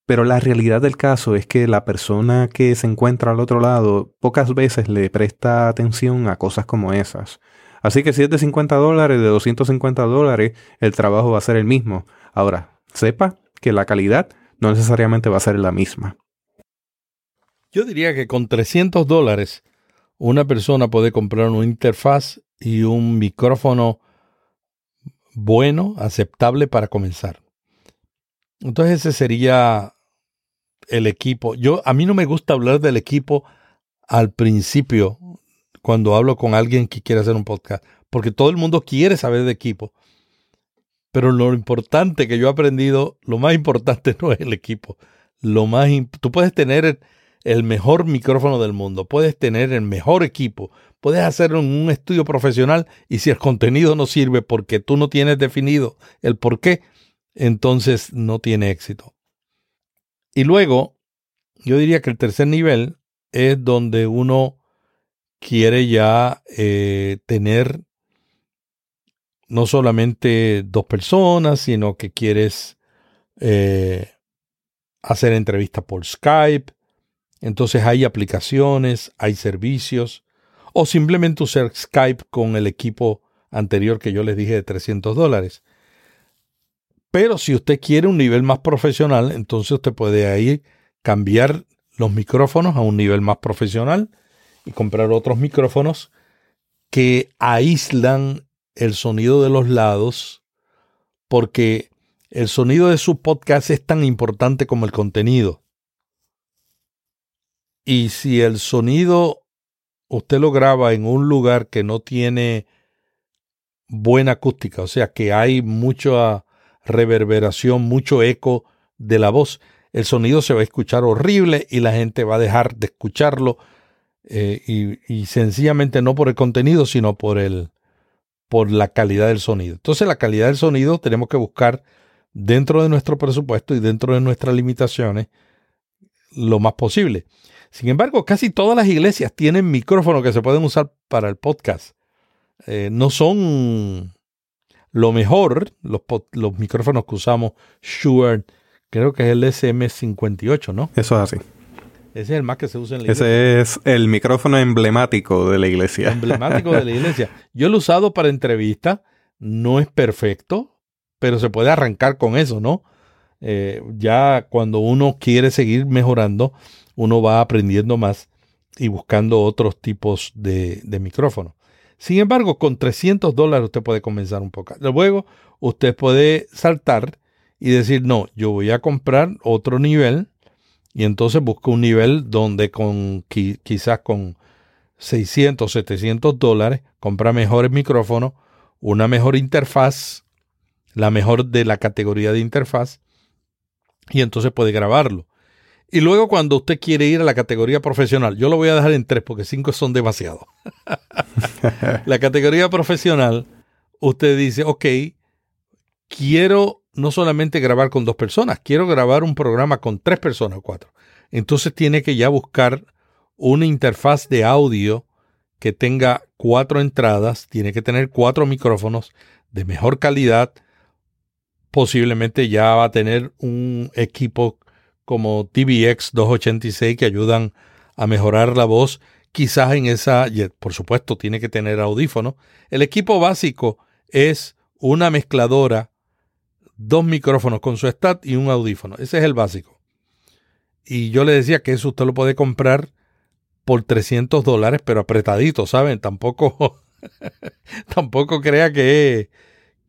Pero la realidad del caso es que la persona que se encuentra al otro lado pocas veces le presta atención a cosas como esas. Así que si es de 50 dólares, de 250 dólares, el trabajo va a ser el mismo. Ahora, sepa que la calidad no necesariamente va a ser la misma.
Yo diría que con 300 dólares una persona puede comprar una interfaz y un micrófono bueno, aceptable para comenzar. Entonces ese sería el equipo. Yo a mí no me gusta hablar del equipo al principio cuando hablo con alguien que quiere hacer un podcast, porque todo el mundo quiere saber de equipo. Pero lo importante que yo he aprendido, lo más importante no es el equipo. Lo más tú puedes tener el mejor micrófono del mundo, puedes tener el mejor equipo, puedes hacerlo en un estudio profesional y si el contenido no sirve porque tú no tienes definido el por qué, entonces no tiene éxito. Y luego, yo diría que el tercer nivel es donde uno quiere ya eh, tener no solamente dos personas, sino que quieres eh, hacer entrevistas por Skype. Entonces hay aplicaciones, hay servicios, o simplemente usar Skype con el equipo anterior que yo les dije de 300 dólares. Pero si usted quiere un nivel más profesional, entonces usted puede ahí cambiar los micrófonos a un nivel más profesional y comprar otros micrófonos que aíslan el sonido de los lados porque el sonido de su podcast es tan importante como el contenido. Y si el sonido usted lo graba en un lugar que no tiene buena acústica, o sea que hay mucha reverberación, mucho eco de la voz, el sonido se va a escuchar horrible y la gente va a dejar de escucharlo eh, y, sencillamente no por el contenido, sino por, el, por la calidad del sonido. Entonces la calidad del sonido tenemos que buscar dentro de nuestro presupuesto y dentro de nuestras limitaciones lo más posible. Sin embargo, casi todas las iglesias tienen micrófonos que se pueden usar para el podcast. Eh, no son lo mejor, los, los micrófonos que usamos, Shure, creo que es el SM58, ¿no?
Eso es así.
Ese es el más que se usa en la
iglesia. Ese es el micrófono emblemático de la iglesia.
Emblemático de la iglesia. Yo lo he usado para entrevistas. No es perfecto, pero se puede arrancar con eso, ¿no? Eh, ya cuando uno quiere seguir mejorando, uno va aprendiendo más y buscando otros tipos de, micrófonos. Sin embargo, con 300 dólares usted puede comenzar un poco. Luego, usted puede saltar y decir, no, yo voy a comprar otro nivel y entonces busco un nivel donde con quizás con 600, 700 dólares compra mejores micrófonos, una mejor interfaz, la mejor de la categoría de interfaz, y entonces puede grabarlo. Y luego cuando usted quiere ir a la categoría profesional, yo lo voy a dejar en tres porque cinco son demasiado. la categoría profesional, usted dice, ok, quiero no solamente grabar con dos personas, quiero grabar un programa con tres personas o cuatro. Entonces tiene que ya buscar una interfaz de audio que tenga cuatro entradas, tiene que tener cuatro micrófonos de mejor calidad. Posiblemente ya va a tener un equipo como TVX 286 que ayudan a mejorar la voz. Quizás en esa, por supuesto, tiene que tener audífono. El equipo básico es una mezcladora dos micrófonos con su stat y un audífono. Ese es el básico. Y yo le decía que eso usted lo puede comprar por 300 dólares, pero apretadito, ¿saben? Tampoco, tampoco crea que,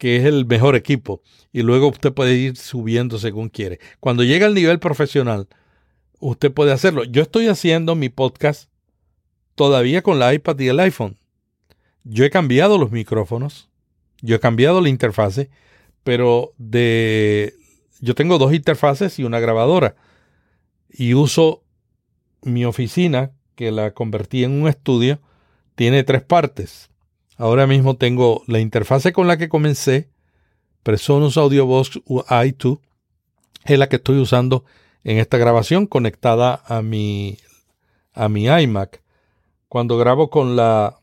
que es el mejor equipo. Y luego usted puede ir subiendo según quiere. Cuando llega al nivel profesional, usted puede hacerlo. Yo estoy haciendo mi podcast todavía con la iPad y el iPhone. Yo he cambiado los micrófonos, yo he cambiado la interfase pero de yo tengo dos interfaces y una grabadora y uso mi oficina que la convertí en un estudio tiene tres partes Ahora mismo tengo la interfase con la que comencé, Presonus Audiobox i2, es la que estoy usando en esta grabación conectada a mi, a mi iMac. Cuando grabo con la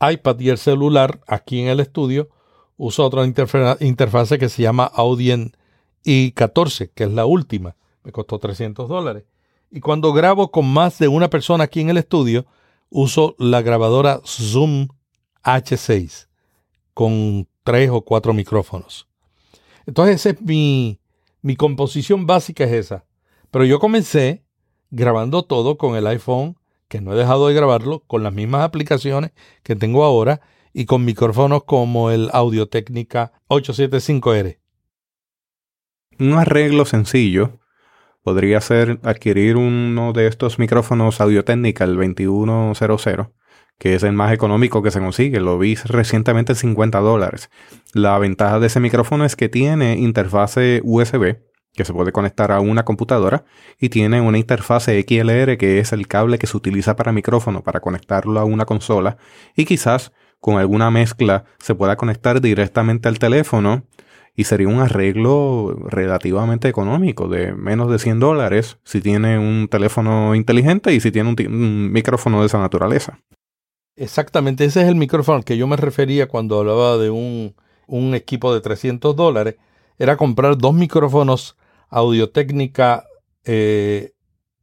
iPad y el celular aquí en el estudio, uso otra interfase que se llama Audien i14, que es la última. Me costó 300 dólares. Y cuando grabo con más de una persona aquí en el estudio, uso la grabadora Zoom H6 con tres o cuatro micrófonos. Entonces, esa es mi, mi composición básica es esa. Pero yo comencé grabando todo con el iPhone, que no he dejado de grabarlo, con las mismas aplicaciones que tengo ahora y con micrófonos como el Audio Técnica 875R.
Un arreglo sencillo podría ser adquirir uno de estos micrófonos Audio Técnica, el 2100, que es el más económico que se consigue. Lo vi recientemente en 50 dólares. La ventaja de ese micrófono es que tiene interfase USB que se puede conectar a una computadora y tiene una interfase XLR que es el cable que se utiliza para micrófono para conectarlo a una consola y quizás con alguna mezcla se pueda conectar directamente al teléfono y sería un arreglo relativamente económico de menos de 100 dólares si tiene un teléfono inteligente y si tiene un, micrófono de esa naturaleza.
Exactamente, ese es el micrófono al que yo me refería cuando hablaba de un, equipo de 300 dólares. Era comprar dos micrófonos Audio Técnica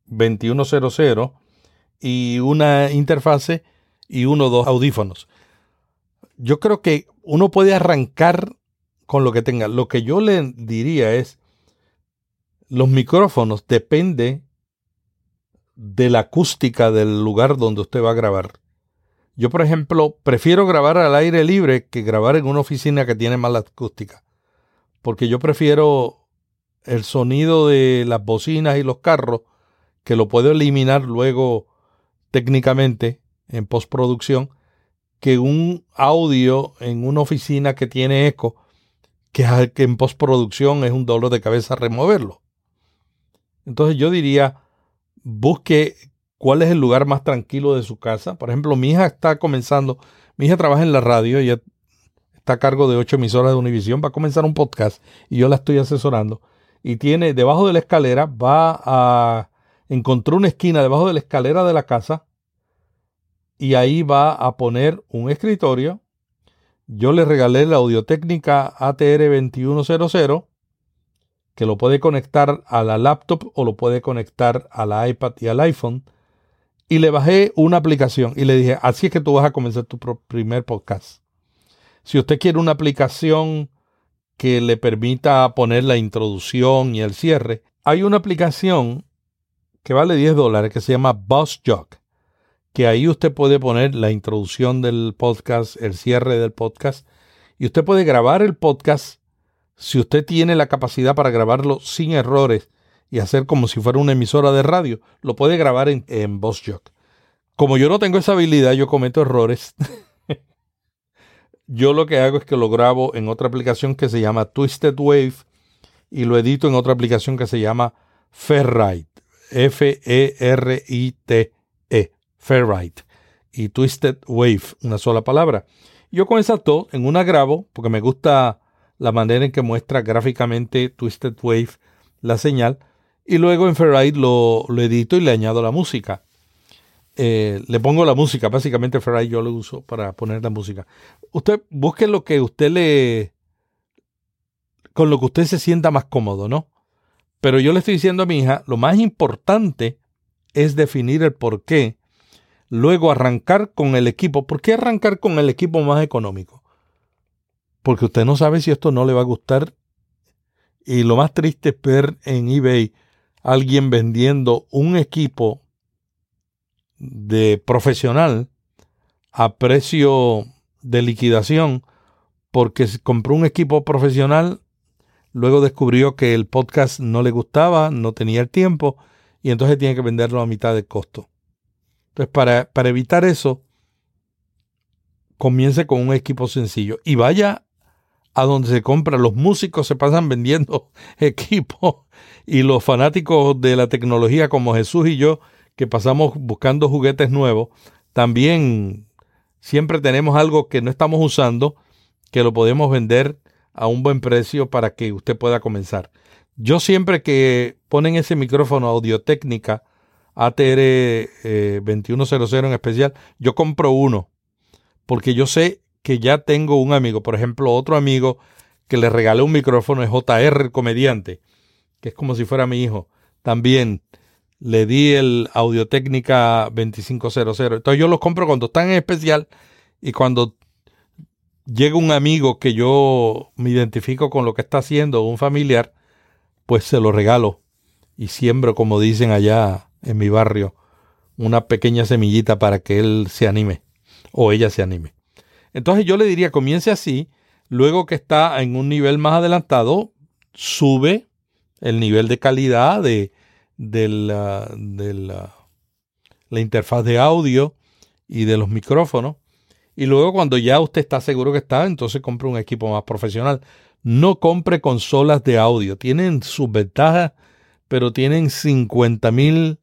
2100 eh, y una interfase y uno o dos audífonos. Yo creo que uno puede arrancar con lo que tenga. Lo que yo le diría es, los micrófonos depende de la acústica del lugar donde usted va a grabar. Yo, por ejemplo, prefiero grabar al aire libre que grabar en una oficina que tiene mala acústica. Porque yo prefiero el sonido de las bocinas y los carros, que lo puedo eliminar luego técnicamente en postproducción, que un audio en una oficina que tiene eco, que, en postproducción es un dolor de cabeza removerlo. Entonces yo diría, busque cuál es el lugar más tranquilo de su casa. Por ejemplo, mi hija está comenzando, mi hija trabaja en la radio, ella está a cargo de ocho emisoras de Univisión, va a comenzar un podcast y yo la estoy asesorando. Y tiene debajo de la escalera, va a encontrar una esquina debajo de la escalera de la casa y ahí va a poner un escritorio. Yo le regalé la Audiotécnica ATR2100 que lo puede conectar a la laptop o lo puede conectar a la iPad y al iPhone y le bajé una aplicación y le dije, así es que tú vas a comenzar tu primer podcast. Si usted quiere una aplicación que le permita poner la introducción y el cierre, hay una aplicación que vale 10 dólares que se llama BuzzJog, que ahí usted puede poner la introducción del podcast, el cierre del podcast, y usted puede grabar el podcast si usted tiene la capacidad para grabarlo sin errores y hacer como si fuera una emisora de radio, lo puede grabar en, en Como yo no tengo esa habilidad, yo cometo errores. yo lo que hago es que lo grabo en otra aplicación que se llama Twisted Wave y lo edito en otra aplicación que se llama Ferrite. F-E-R-I-T-E. -E, Ferrite. Y Twisted Wave, una sola palabra. Yo con esas dos, en una grabo, porque me gusta la manera en que muestra gráficamente Twisted Wave la señal y luego en Ferrite lo, edito y le añado la música. Eh, le pongo la música, básicamente Ferrite yo lo uso para poner la música. Usted busque lo que usted le... con lo que usted se sienta más cómodo, ¿no? Pero yo le estoy diciendo a mi hija, lo más importante es definir el por qué, luego arrancar con el equipo. ¿Por qué arrancar con el equipo más económico? Porque usted no sabe si esto no le va a gustar. Y lo más triste es ver en eBay alguien vendiendo un equipo de profesional a precio de liquidación porque compró un equipo profesional, luego descubrió que el podcast no le gustaba, no tenía el tiempo y entonces tiene que venderlo a mitad de costo. Entonces, para, para evitar eso, comience con un equipo sencillo y vaya a donde se compra. Los músicos se pasan vendiendo equipos y los fanáticos de la tecnología como Jesús y yo, que pasamos buscando juguetes nuevos, también siempre tenemos algo que no estamos usando, que lo podemos vender a un buen precio para que usted pueda comenzar. Yo siempre que ponen ese micrófono Audio Técnica ATR 2100 en especial, yo compro uno porque yo sé que ya tengo un amigo, por ejemplo, otro amigo que le regalé un micrófono es JR comediante, que es como si fuera mi hijo. También le di el Audio Técnica 2500. Entonces yo los compro cuando están en especial y cuando llega un amigo que yo me identifico con lo que está haciendo, un familiar, pues se lo regalo y siembro, como dicen allá en mi barrio, una pequeña semillita para que él se anime o ella se anime. Entonces yo le diría, comience así, luego que está en un nivel más adelantado, sube el nivel de calidad de, la, la interfaz de audio y de los micrófonos. Y luego cuando ya usted está seguro que está, entonces compre un equipo más profesional. No compre consolas de audio. Tienen sus ventajas, pero tienen 50 mil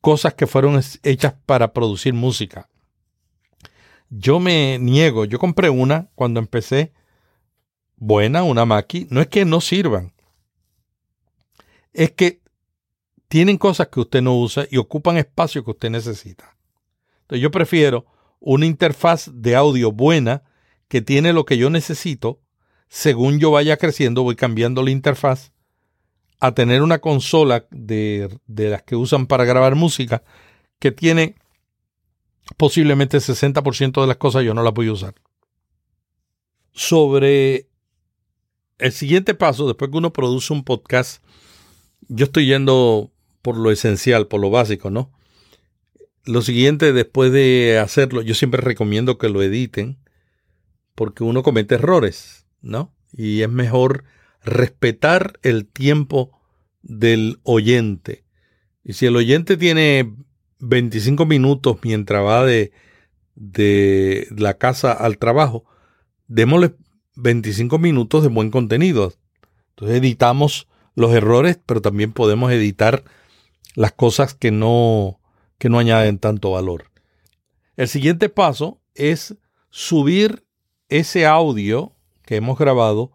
cosas que fueron hechas para producir música. Yo me niego, yo compré una cuando empecé, buena, una Mackie. No es que no sirvan, es que tienen cosas que usted no usa y ocupan espacio que usted necesita. Entonces yo prefiero una interfaz de audio buena que tiene lo que yo necesito según yo vaya creciendo, voy cambiando la interfaz a tener una consola de, las que usan para grabar música que tiene posiblemente el 60% de las cosas yo no las voy a usar. Sobre el siguiente paso, después que uno produce un podcast, yo estoy yendo por lo esencial, por lo básico, ¿no? Lo siguiente, después de hacerlo, yo siempre recomiendo que lo editen, porque uno comete errores. ¿no? Y es mejor respetar el tiempo del oyente. Y si el oyente tiene 25 minutos mientras va de, de la casa al trabajo, démosle 25 minutos de buen contenido. Entonces editamos los errores, pero también podemos editar las cosas que no, que no añaden tanto valor. El siguiente paso es subir ese audio que hemos grabado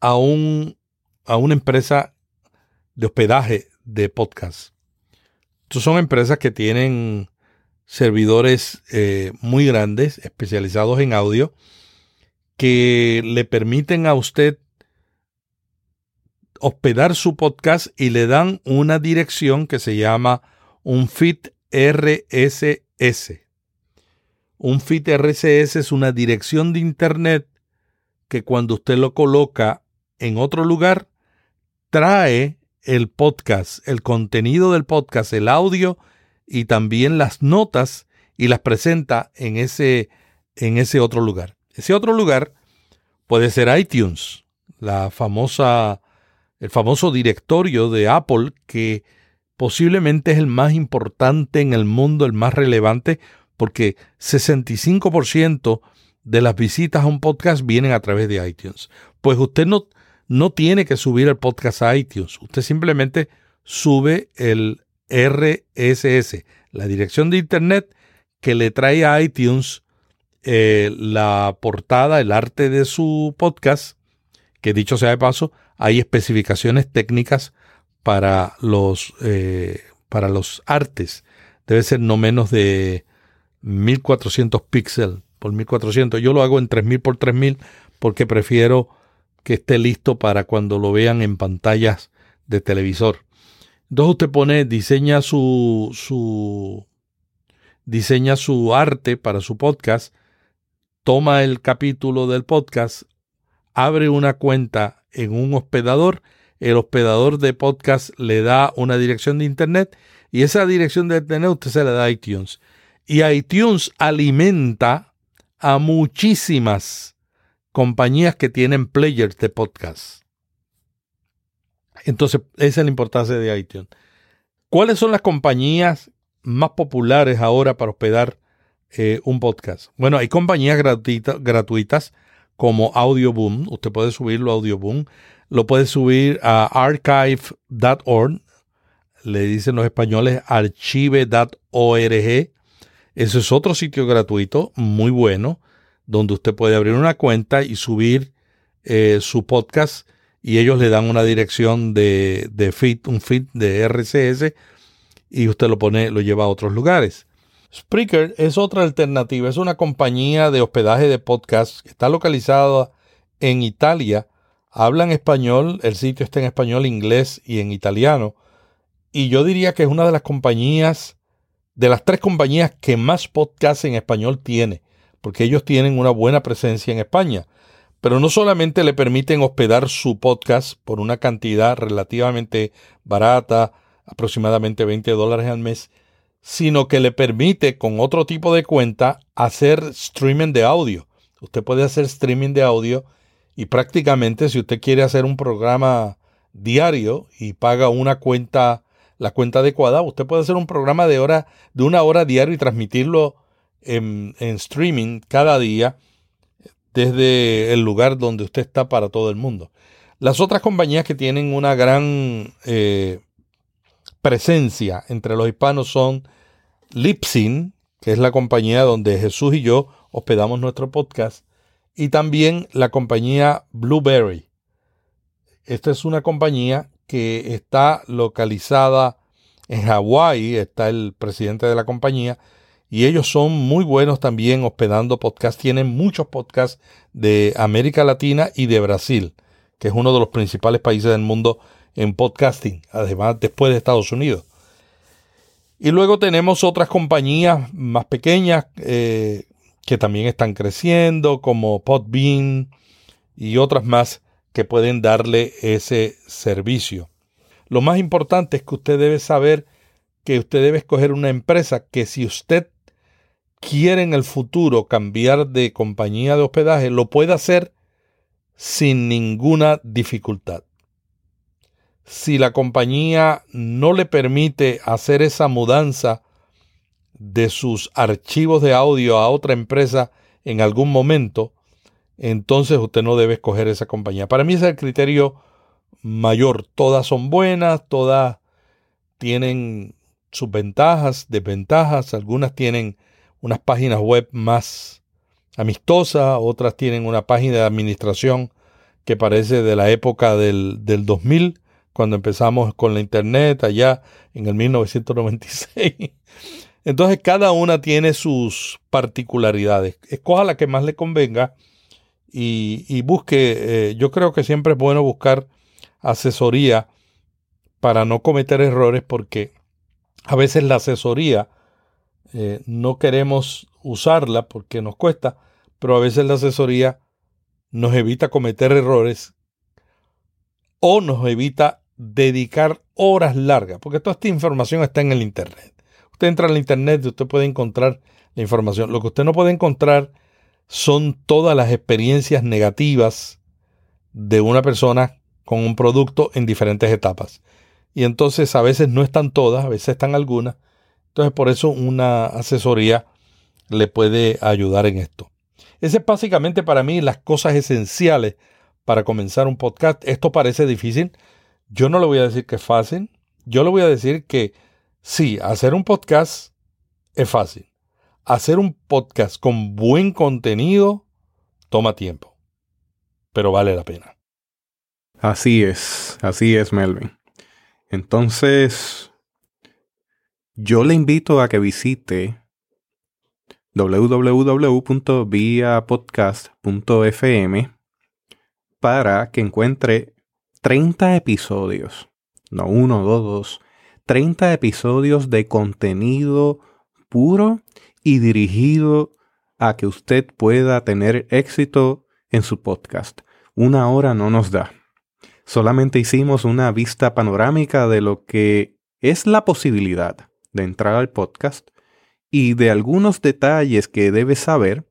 a, un, a una empresa de hospedaje de podcast. Estas son empresas que tienen servidores eh, muy grandes, especializados en audio, que le permiten a usted hospedar su podcast y le dan una dirección que se llama un feed RSS. Un feed RSS es una dirección de Internet que cuando usted lo coloca en otro lugar, trae el podcast, el contenido del podcast, el audio y también las notas y las presenta en ese, en ese otro lugar. Ese otro lugar puede ser iTunes, la famosa, el famoso directorio de Apple que posiblemente es el más importante en el mundo, el más relevante, porque 65% de las visitas a un podcast vienen a través de iTunes. Pues usted no, no tiene que subir el podcast a iTunes. Usted simplemente sube el RSS, la dirección de Internet que le trae a iTunes eh, la portada, el arte de su podcast, que dicho sea de paso, hay especificaciones técnicas para los, eh, para los artes. Debe ser no menos de 1400 píxeles por 1400. Yo lo hago en 3000 por 3000 porque prefiero que esté listo para cuando lo vean en pantallas de televisor. Entonces usted pone, diseña su, su, diseña su arte para su podcast, toma el capítulo del podcast, abre una cuenta en un hospedador, el hospedador de podcast le da una dirección de internet y esa dirección de internet usted se la da a iTunes. Y iTunes alimenta a muchísimas compañías que tienen players de podcast. Entonces, esa es la importancia de iTunes. ¿Cuáles son las compañías más populares ahora para hospedar eh, un podcast? Bueno, hay compañías gratuitas como Audioboom. Usted puede subirlo a Audioboom. Lo puede subir a archive.org. Le dicen los españoles archive.org Ese es otro sitio gratuito muy bueno donde usted puede abrir una cuenta y subir eh, su podcast y ellos le dan una dirección de, de feed, un feed de RCS y usted lo pone, lo lleva a otros lugares. Spreaker es otra alternativa, es una compañía de hospedaje de podcast que está localizada en Italia. Hablan español, el sitio está en español, inglés y en italiano. Y yo diría que es una de las compañías, de las tres compañías que más podcast en español tiene, porque ellos tienen una buena presencia en España. Pero no solamente le permiten hospedar su podcast por una cantidad relativamente barata, aproximadamente 20 dólares al mes, sino que le permite con otro tipo de cuenta hacer streaming de audio. Usted puede hacer streaming de audio y prácticamente si usted quiere hacer un programa diario y paga una cuenta, la cuenta adecuada, usted puede hacer un programa de hora, de una hora diario y transmitirlo en, streaming cada día desde el lugar donde usted está para todo el mundo. Las otras compañías que tienen una gran eh, presencia entre los hispanos son Lipsin, que es la compañía donde Jesús y yo hospedamos nuestro podcast, y también la compañía Blueberry. Esta es una compañía que está localizada en Hawái, está el presidente de la compañía, y ellos son muy buenos también hospedando podcasts. Tienen muchos podcasts de América Latina y de Brasil, que es uno de los principales países del mundo en podcasting, además después de Estados Unidos. Y luego tenemos otras compañías más pequeñas eh, que también están creciendo, como Podbean y otras más que pueden darle ese servicio. Lo más importante es que usted debe saber que usted debe escoger una empresa que si usted quiere en el futuro cambiar de compañía de hospedaje, lo puede hacer sin ninguna dificultad si la compañía no le permite hacer esa mudanza de sus archivos de audio a otra empresa en algún momento, entonces usted no debe escoger esa compañía. Para mí es el criterio mayor. Todas son buenas, todas tienen sus ventajas, desventajas, algunas tienen unas páginas web más amistosas, otras tienen una página de administración que parece de la época del, del 2000 cuando empezamos con la internet allá en el 1996. Entonces cada una tiene sus particularidades. Escoja la que más le convenga y, busque, eh, yo creo que siempre es bueno buscar asesoría para no cometer errores porque a veces la asesoría eh, no queremos usarla porque nos cuesta, pero a veces la asesoría nos evita cometer errores o nos evita dedicar horas largas, porque toda esta información está en el Internet. Usted entra en el Internet y usted puede encontrar la información. Lo que usted no puede encontrar son todas las experiencias negativas de una persona con un producto en diferentes etapas. Y entonces a veces no están todas, a veces están algunas. Entonces por eso una asesoría le puede ayudar en esto. Ese es básicamente para mí las cosas esenciales para comenzar un podcast. Esto parece difícil, yo no le voy a decir que es fácil. Yo le voy a decir que sí, hacer un podcast es fácil. Hacer un podcast con buen contenido toma tiempo, pero vale la pena.
Así es, así es, Melvin. Entonces, yo le invito a que visite www.viapodcast.fm para que encuentre 30 episodios, no uno, dos, dos, 30 episodios de contenido puro y dirigido a que usted pueda tener éxito en su podcast. Una hora no nos da. Solamente hicimos una vista panorámica de lo que es la posibilidad de entrar al podcast y de algunos detalles que debes saber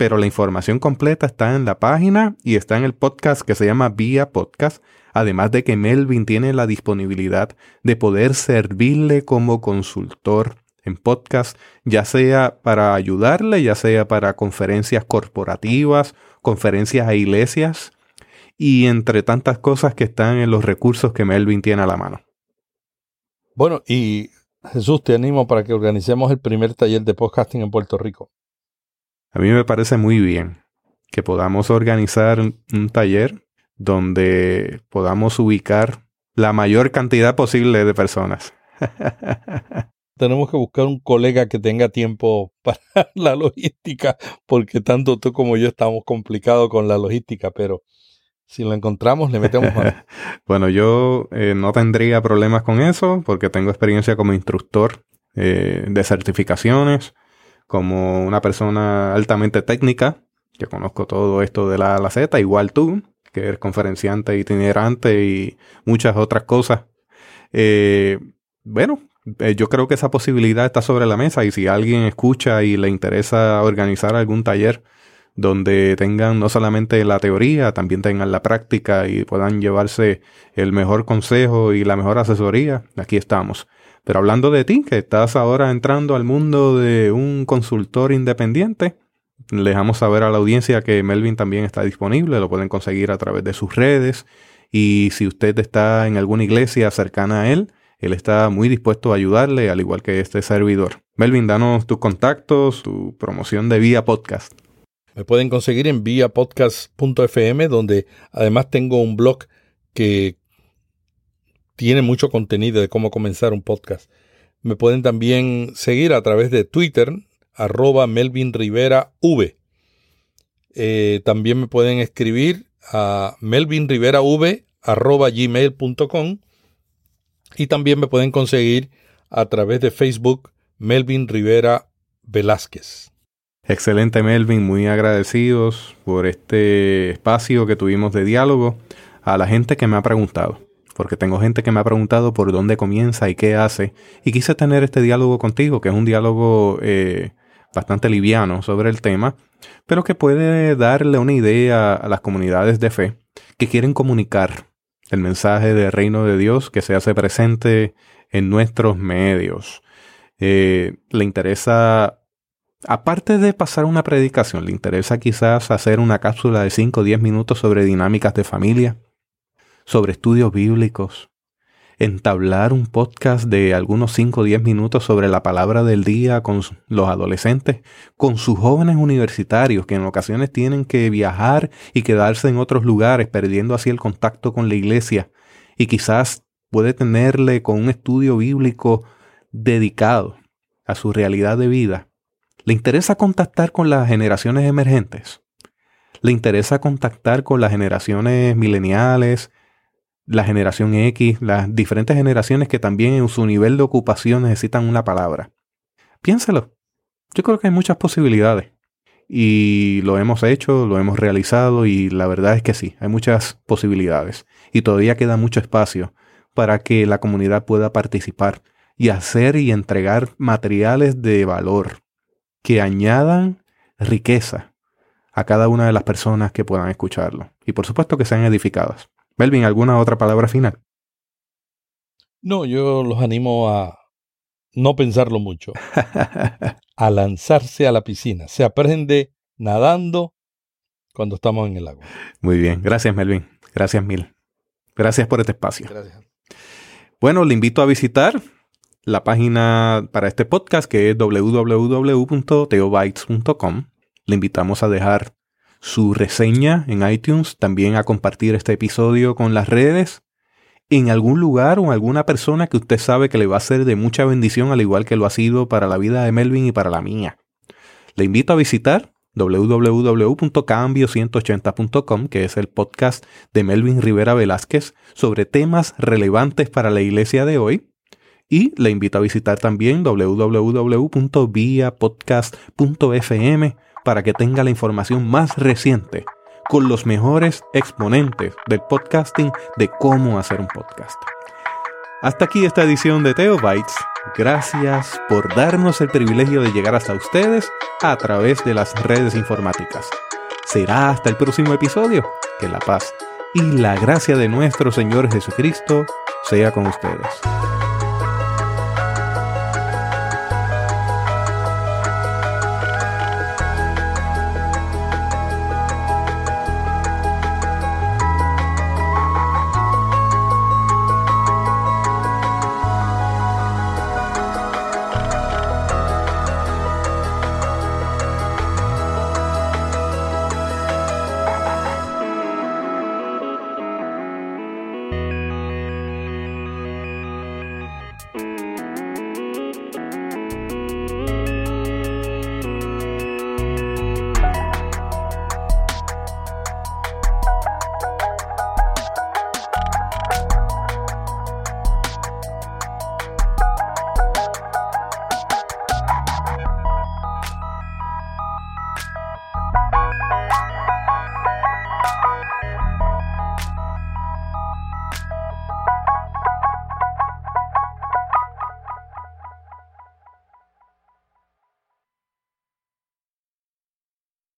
pero la información completa está en la página y está en el podcast que se llama Vía Podcast, además de que Melvin tiene la disponibilidad de poder servirle como consultor en podcast, ya sea para ayudarle, ya sea para conferencias corporativas, conferencias a iglesias y entre tantas cosas que están en los recursos que Melvin tiene a la mano.
Bueno, y Jesús, te animo para que organicemos el primer taller de podcasting en Puerto Rico.
A mí me parece muy bien que podamos organizar un taller donde podamos ubicar la mayor cantidad posible de personas.
Tenemos que buscar un colega que tenga tiempo para la logística, porque tanto tú como yo estamos complicados con la logística, pero si lo encontramos, le metemos mano.
bueno, yo eh, no tendría problemas con eso, porque tengo experiencia como instructor eh, de certificaciones, como una persona altamente técnica, que conozco todo esto de la la Z, igual tú, que eres conferenciante itinerante y muchas otras cosas. Eh, bueno, yo creo que esa posibilidad está sobre la mesa y si alguien escucha y le interesa organizar algún taller, donde tengan no solamente la teoría, también tengan la práctica y puedan llevarse el mejor consejo y la mejor asesoría, aquí estamos. Pero hablando de ti, que estás ahora entrando al mundo de un consultor independiente, dejamos saber a la audiencia que Melvin también está disponible, lo pueden conseguir a través de sus redes y si usted está en alguna iglesia cercana a él, él está muy dispuesto a ayudarle, al igual que este servidor. Melvin, danos tus contactos, tu promoción de vía podcast.
Me pueden conseguir en viapodcast.fm, donde además tengo un blog que tiene mucho contenido de cómo comenzar un podcast. Me pueden también seguir a través de Twitter, arroba Melvin Rivera V. Eh, también me pueden escribir a melvinriverav arroba gmail.com y también me pueden conseguir a través de Facebook Melvin Rivera Velázquez.
Excelente Melvin, muy agradecidos por este espacio que tuvimos de diálogo. A la gente que me ha preguntado, porque tengo gente que me ha preguntado por dónde comienza y qué hace, y quise tener este diálogo contigo, que es un diálogo eh, bastante liviano sobre el tema, pero que puede darle una idea a las comunidades de fe que quieren comunicar el mensaje del reino de Dios que se hace presente en nuestros medios. Eh, le interesa Aparte de pasar una predicación, ¿le interesa quizás hacer una cápsula de 5 o 10 minutos sobre dinámicas de familia? ¿Sobre estudios bíblicos? ¿Entablar un podcast de algunos 5 o 10 minutos sobre la palabra del día con los adolescentes? ¿Con sus jóvenes universitarios que en ocasiones tienen que viajar y quedarse en otros lugares, perdiendo así el contacto con la iglesia? Y quizás puede tenerle con un estudio bíblico dedicado a su realidad de vida ¿Le interesa contactar con las generaciones emergentes? ¿Le interesa contactar con las generaciones mileniales, la generación X, las diferentes generaciones que también en su nivel de ocupación necesitan una palabra? Piénselo. Yo creo que hay muchas posibilidades. Y lo hemos hecho, lo hemos realizado y la verdad es que sí, hay muchas posibilidades. Y todavía queda mucho espacio para que la comunidad pueda participar y hacer y entregar materiales de valor que añadan riqueza a cada una de las personas que puedan escucharlo. Y por supuesto que sean edificadas. Melvin, ¿alguna otra palabra final?
No, yo los animo a no pensarlo mucho. a lanzarse a la piscina. Se aprende nadando cuando estamos en el agua.
Muy bien. Gracias, Melvin. Gracias mil. Gracias por este espacio. Gracias. Bueno, le invito a visitar la página para este podcast que es www.teobytes.com. Le invitamos a dejar su reseña en iTunes, también a compartir este episodio con las redes, en algún lugar o alguna persona que usted sabe que le va a ser de mucha bendición, al igual que lo ha sido para la vida de Melvin y para la mía. Le invito a visitar www.cambio180.com, que es el podcast de Melvin Rivera Velázquez sobre temas relevantes para la iglesia de hoy. Y le invito a visitar también www.viapodcast.fm para que tenga la información más reciente con los mejores exponentes del podcasting de cómo hacer un podcast. Hasta aquí esta edición de Teobytes. Gracias por darnos el privilegio de llegar hasta ustedes a través de las redes informáticas. Será hasta el próximo episodio. Que la paz y la gracia de nuestro Señor Jesucristo sea con ustedes.